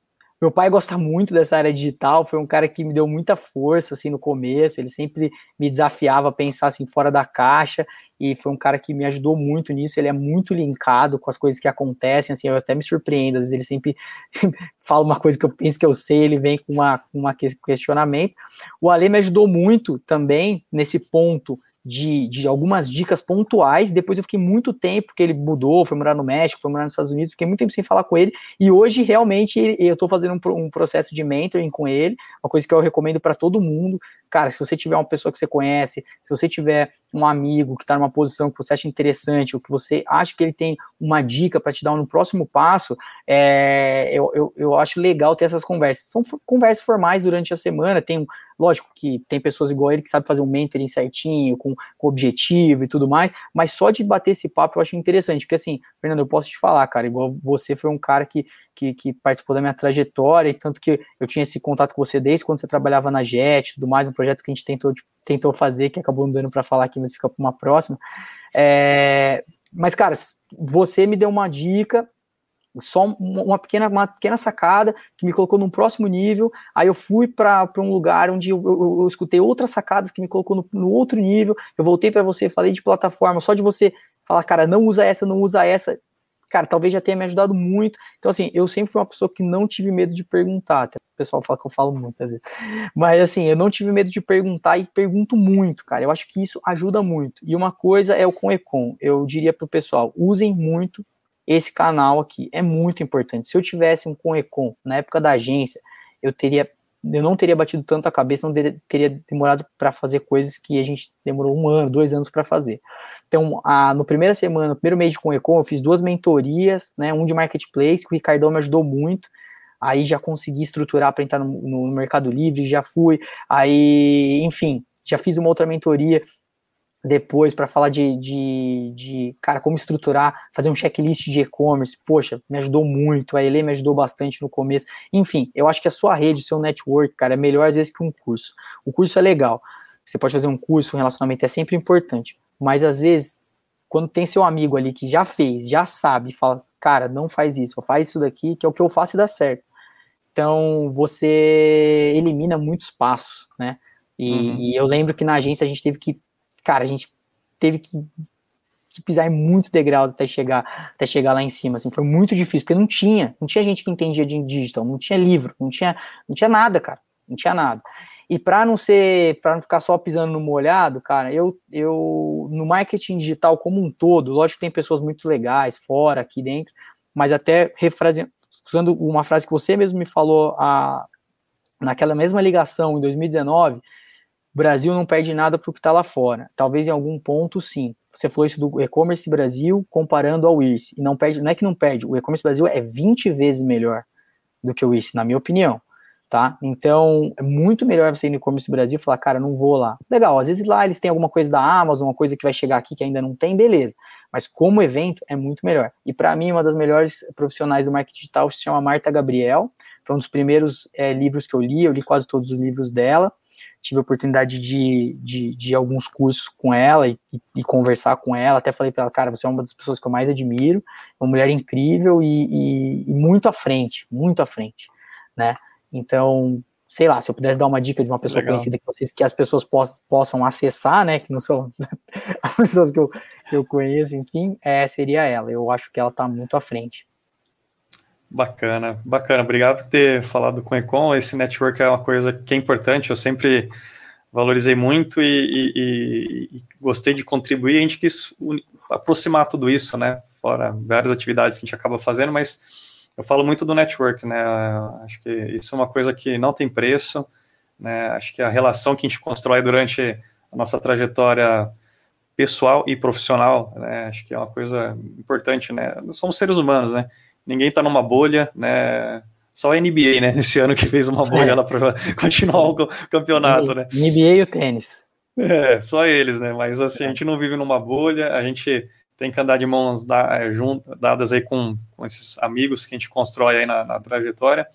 meu pai gosta muito dessa área digital, foi um cara que me deu muita força assim no começo, ele sempre me desafiava a pensar assim fora da caixa e foi um cara que me ajudou muito nisso, ele é muito linkado com as coisas que acontecem, assim, eu até me surpreendo, às vezes ele sempre fala uma coisa que eu penso que eu sei, ele vem com uma, com uma questionamento. O Ale me ajudou muito também nesse ponto de, de algumas dicas pontuais. Depois eu fiquei muito tempo, porque ele mudou, foi morar no México, foi morar nos Estados Unidos, fiquei muito tempo sem falar com ele. E hoje, realmente, eu estou fazendo um, um, processo de mentoring com ele, uma coisa que eu recomendo para todo mundo. Cara, se você tiver uma pessoa que você conhece, se você tiver um amigo que está numa posição que você acha interessante, ou que você acha que ele tem uma dica para te dar no próximo passo, é, eu, eu, eu acho legal ter essas conversas. São conversas formais durante a semana, tem Lógico que tem pessoas igual ele que sabe fazer um mentoring certinho, com, com objetivo e tudo mais, mas só de bater esse papo eu acho interessante, porque assim, Fernando, eu posso te falar, cara, igual você foi um cara que, que, que participou da minha trajetória, e tanto que eu tinha esse contato com você desde quando você trabalhava na JET tudo mais, um projeto que a gente tentou, tentou fazer, que acabou não dando para falar aqui, mas fica para uma próxima. É, mas, cara, você me deu uma dica só uma pequena, uma pequena sacada que me colocou num próximo nível. Aí eu fui para um lugar onde eu, eu, eu, escutei outras sacadas que me colocou no, no outro nível. Eu voltei para você, falei de plataforma, só de você falar, cara, não usa essa, não usa essa. Cara, talvez já tenha me ajudado muito. Então, assim, eu sempre fui uma pessoa que não tive medo de perguntar. Até o pessoal fala que eu falo muito às vezes. Mas, assim, eu não tive medo de perguntar e pergunto muito, cara. Eu acho que isso ajuda muito. E uma coisa é o com Econ. Eu diria pro pessoal, usem muito esse canal aqui. É muito importante. Se eu tivesse um com Econ na época da agência, eu teria eu não teria batido tanto a cabeça, não teria demorado para fazer coisas que a gente demorou um ano, dois anos para fazer. Então, a, no primeira semana, no primeiro mês de Conecom, eu fiz duas mentorias, né, um de marketplace, que o Ricardão me ajudou muito, aí já consegui estruturar para entrar no, no, Mercado Livre, já fui, aí, enfim, já fiz uma outra mentoria depois para falar de, de, de, cara, como estruturar, fazer um checklist de e-commerce. Poxa, me ajudou muito. A Ele me ajudou bastante no começo. Enfim, eu acho que a sua rede, o seu network, cara, é melhor às vezes que um curso. O curso é legal. Você pode fazer um curso, um relacionamento é sempre importante. Mas às vezes, quando tem seu amigo ali que já fez, já sabe, fala, cara, não faz isso, faz isso daqui, que é o que eu faço e dá certo. Então, você elimina muitos passos, né? E, uhum. e eu lembro que na agência a gente teve que cara, a gente teve que, que, pisar em muitos degraus até chegar, até chegar lá em cima, assim, foi muito difícil, porque não tinha, não tinha gente que entendia de digital, não tinha livro, não tinha, não tinha nada, cara, não tinha nada. E para não ser, para não ficar só pisando no molhado, cara, eu, eu no marketing digital como um todo, lógico que tem pessoas muito legais fora, aqui dentro, mas até refraseando, usando uma frase que você mesmo me falou a, naquela mesma ligação em 2019, o Brasil não perde nada para o que está lá fora. Talvez em algum ponto, sim. Você falou isso do e-commerce Brasil comparando ao IRS. E não perde, não é que não perde, o e-commerce Brasil é 20 vezes melhor do que o IRS, na minha opinião. tá? Então, é muito melhor você ir no e-commerce Brasil e falar, cara, não vou lá. Legal, às vezes lá eles têm alguma coisa da Amazon, uma coisa que vai chegar aqui que ainda não tem, beleza. Mas como evento, é muito melhor. E para mim, uma das melhores profissionais do marketing digital se chama Marta Gabriel. Foi um dos primeiros é, livros que eu li, eu li quase todos os livros dela. Tive a oportunidade de, de, de alguns cursos com ela e, e, e conversar com ela. Até falei para ela, cara, você é uma das pessoas que eu mais admiro, uma mulher incrível e, e muito à frente, muito à frente, né? Então, sei lá, se eu pudesse dar uma dica de uma pessoa Legal. conhecida que, vocês, que as pessoas poss, possam acessar, né, que não são as pessoas que eu, que eu conheço, enfim, é, seria ela. Eu acho que ela está muito à frente. Bacana, bacana. Obrigado por ter falado com o Econ. Esse network é uma coisa que é importante. Eu sempre valorizei muito e, e, e gostei de contribuir. A gente quis aproximar tudo isso, né? Fora várias atividades que a gente acaba fazendo, mas eu falo muito do network, né? Acho que isso é uma coisa que não tem preço, né? Acho que a relação que a gente constrói durante a nossa trajetória pessoal e profissional, né? Acho que é uma coisa importante, né? Nós somos seres humanos, né? Ninguém está numa bolha, né? Só a NBA, né? Esse ano que fez uma bolha é. lá para continuar o campeonato, né? NBA e o tênis. É, só eles, né? Mas assim, a gente não vive numa bolha, a gente tem que andar de mãos da, é, junto, dadas aí com, com, esses amigos que a gente constrói aí na, na trajetória.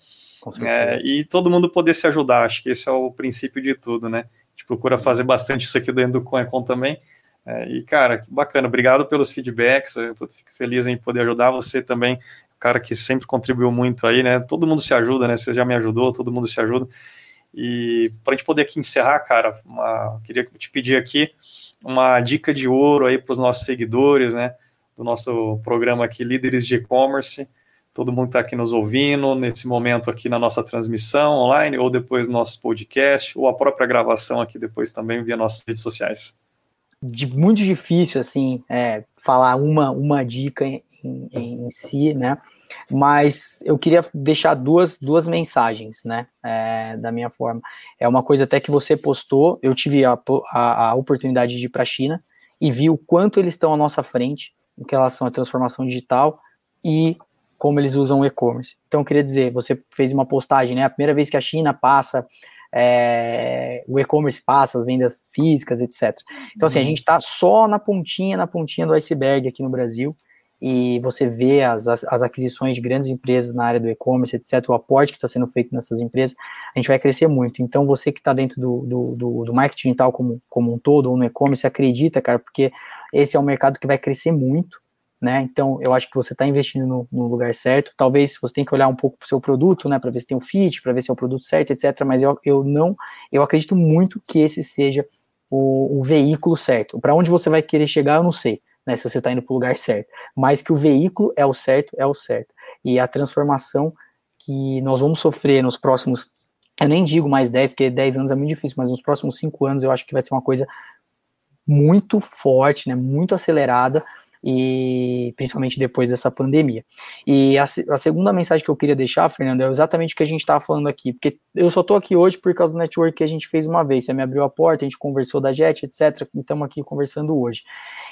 É, e todo mundo poder se ajudar, acho que esse é o princípio de tudo, né? A gente procura fazer bastante isso aqui dentro do Conecon também. É, e, cara, que bacana, obrigado pelos feedbacks, eu fico feliz em poder ajudar você também, cara que sempre contribuiu muito aí, né? Todo mundo se ajuda, né? Você já me ajudou, todo mundo se ajuda. E para a gente poder aqui encerrar, cara, uma, queria te pedir aqui uma dica de ouro aí para os nossos seguidores, né? Do nosso programa aqui, Líderes de E-Commerce. Todo mundo está aqui nos ouvindo, nesse momento aqui na nossa transmissão online, ou depois no nosso podcast, ou a própria gravação aqui depois também via nossas redes sociais. De, muito difícil, assim, é, falar uma, uma dica em, em, em si, né? mas eu queria deixar duas, duas mensagens, né, é, da minha forma. É uma coisa até que você postou, eu tive a, a, a oportunidade de ir para a China e vi o quanto eles estão à nossa frente em relação à transformação digital e como eles usam o e-commerce. Então, eu queria dizer, você fez uma postagem, né, a primeira vez que a China passa é, o e-commerce passa, as vendas físicas, etc. Então, assim, a uhum. gente está só na pontinha, na pontinha do iceberg aqui no Brasil e você vê as, as, as, aquisições de grandes empresas na área do e-commerce, etc., o aporte que está sendo feito nessas empresas, a gente vai crescer muito. Então, você que está dentro do, do, do, do, marketing digital como, como um todo, ou no e-commerce, acredita, cara, porque esse é um mercado que vai crescer muito, né? Então, eu acho que você está investindo no, no, lugar certo. Talvez você tenha que olhar um pouco para o seu produto, né, para ver se tem um fit, para ver se é o produto certo, etc. Mas eu, eu não, eu acredito muito que esse seja o, o veículo certo. Para onde você vai querer chegar, eu não sei né, se você está indo para o lugar certo, mas que o veículo é o certo, é o certo. E a transformação que nós vamos sofrer nos próximos, eu nem digo mais 10, porque 10 anos é muito difícil, mas nos próximos 5 anos eu acho que vai ser uma coisa muito forte, né, muito acelerada, e principalmente depois dessa pandemia. E a, a, segunda mensagem que eu queria deixar, Fernando, é exatamente o que a gente estava falando aqui, porque eu só estou aqui hoje por causa do network que a gente fez uma vez. Você me abriu a porta, a gente conversou da JET, etc. Estamos aqui conversando hoje.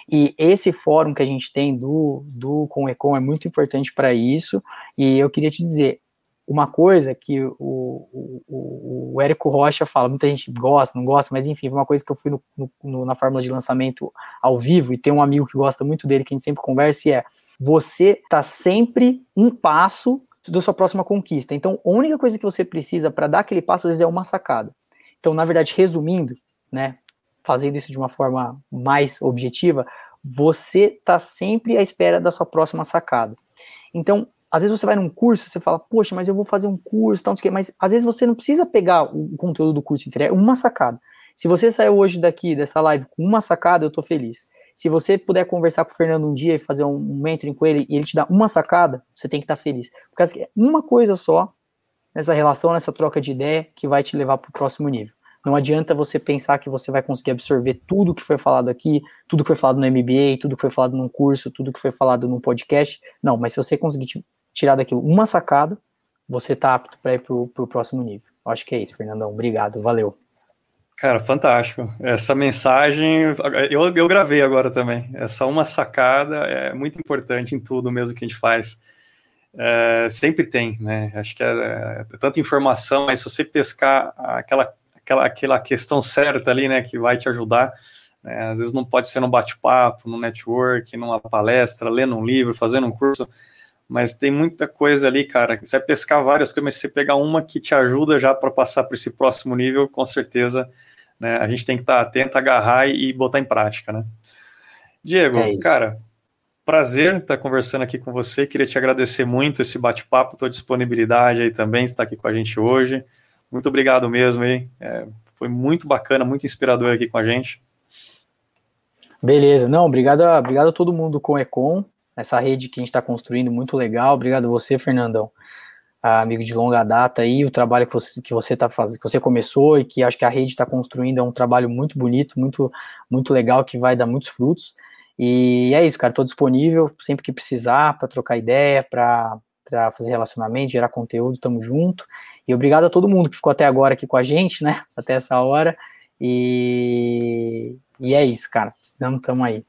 E esse fórum que a gente tem do, do Com Econ é muito importante para isso. E eu queria te dizer, uma coisa que o, o, o, Érico Rocha fala, muita gente gosta, não gosta, mas enfim, uma coisa que eu fui no, no, na fórmula de lançamento ao vivo, e tem um amigo que gosta muito dele, que a gente sempre conversa, e é, você tá sempre um passo da sua próxima conquista. Então, a única coisa que você precisa para dar aquele passo, às vezes, é uma sacada. Então, na verdade, resumindo, né, fazendo isso de uma forma mais objetiva, você tá sempre à espera da sua próxima sacada. Então, às vezes você vai num curso, você fala, poxa, mas eu vou fazer um curso, tal, não sei o quê, mas às vezes você não precisa pegar o conteúdo do curso inteiro, é uma sacada. Se você saiu hoje daqui, dessa live, com uma sacada, eu tô feliz. Se você puder conversar com o Fernando um dia e fazer um mentoring com ele, e ele te dá uma sacada, você tem que estar tá feliz. Porque é uma coisa só, nessa relação, nessa troca de ideia, que vai te levar para o próximo nível. Não adianta você pensar que você vai conseguir absorver tudo que foi falado aqui, tudo que foi falado no MBA, tudo que foi falado num curso, tudo que foi falado num podcast. Não, mas se você conseguir tirar daquilo uma sacada, você tá apto para ir pro, pro próximo nível. Acho que é isso, Fernandão. Obrigado, valeu. Cara, fantástico. Essa mensagem eu, eu gravei agora também. Essa uma sacada é muito importante em tudo mesmo que a gente faz. é, sempre tem, né? Acho que é, é, tanta informação, mas se você pescar aquela, aquela, aquela questão certa ali, né, que vai te ajudar, né, às vezes não pode ser no bate-papo, no network, numa palestra, lendo um livro, fazendo um curso, mas tem muita coisa ali, cara. Você vai pescar várias coisas, mas se você pegar uma que te ajuda já para passar para esse próximo nível, com certeza né, a gente tem que estar tá atento, agarrar e, botar em prática, né? Diego, é cara, prazer estar conversando aqui com você. Queria te agradecer muito esse bate-papo, tua disponibilidade aí também, estar aqui com a gente hoje. Muito obrigado mesmo aí. É, foi muito bacana, muito inspirador aqui com a gente. Beleza, não, obrigado a, obrigado a todo mundo com o Econ, essa rede que a gente está construindo, muito legal. Obrigado você, Fernandão, amigo de longa data aí, o trabalho que você que você tá fazendo, que você começou e que acho que a rede está construindo é um trabalho muito bonito, muito muito legal que vai dar muitos frutos. E é isso, cara. Estou disponível sempre que precisar para trocar ideia, para fazer relacionamento, gerar conteúdo. Tamo junto. E obrigado a todo mundo que ficou até agora aqui com a gente, né? Até essa hora. E, e é isso, cara. Precisamos, tamo aí.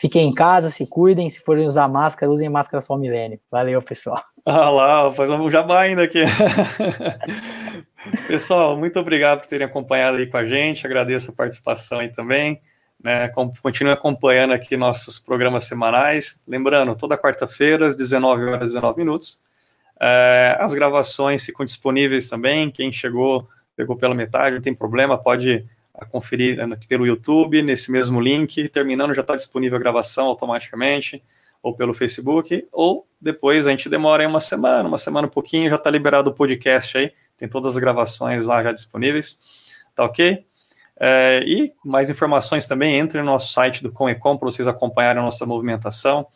Fiquem em casa, se cuidem. Se forem usar máscara, usem máscara só milênio. Valeu, pessoal. Ah lá, faz um jabá ainda aqui. pessoal, muito obrigado por terem acompanhado aí com a gente. Agradeço a participação aí também. Né, continue acompanhando aqui nossos programas semanais. Lembrando, toda quarta-feira, às 19 horas e 19 minutos. É, as gravações ficam disponíveis também. Quem chegou, pegou pela metade, não tem problema, pode conferir né, pelo YouTube, nesse mesmo link. Terminando, já está disponível a gravação automaticamente, ou pelo Facebook, ou depois a gente demora aí uma semana, uma semana um pouquinho, já está liberado o podcast aí. Tem todas as gravações lá já disponíveis. Tá ok? É, e mais informações também, entre no nosso site do Comecom para vocês acompanharem a nossa movimentação,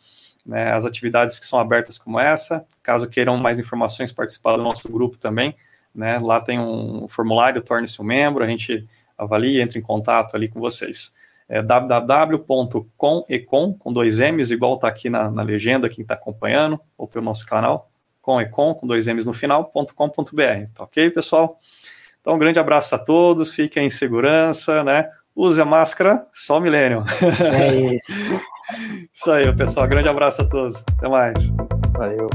né, as atividades que são abertas como essa. Caso queiram mais informações, participar do nosso grupo também. Né, lá tem um formulário, torne-se um membro, a gente avalia, entra em contato ali com vocês. É www.comecom, com dois M's, igual está aqui na, na legenda, quem está acompanhando, ou pelo nosso canal, comecom, com dois M's no final, .com.br, tá ok, pessoal? Então, um grande abraço a todos, fiquem em segurança, né? Use a máscara, só o milênio. É isso. isso aí, pessoal. Grande abraço a todos. Até mais. Valeu.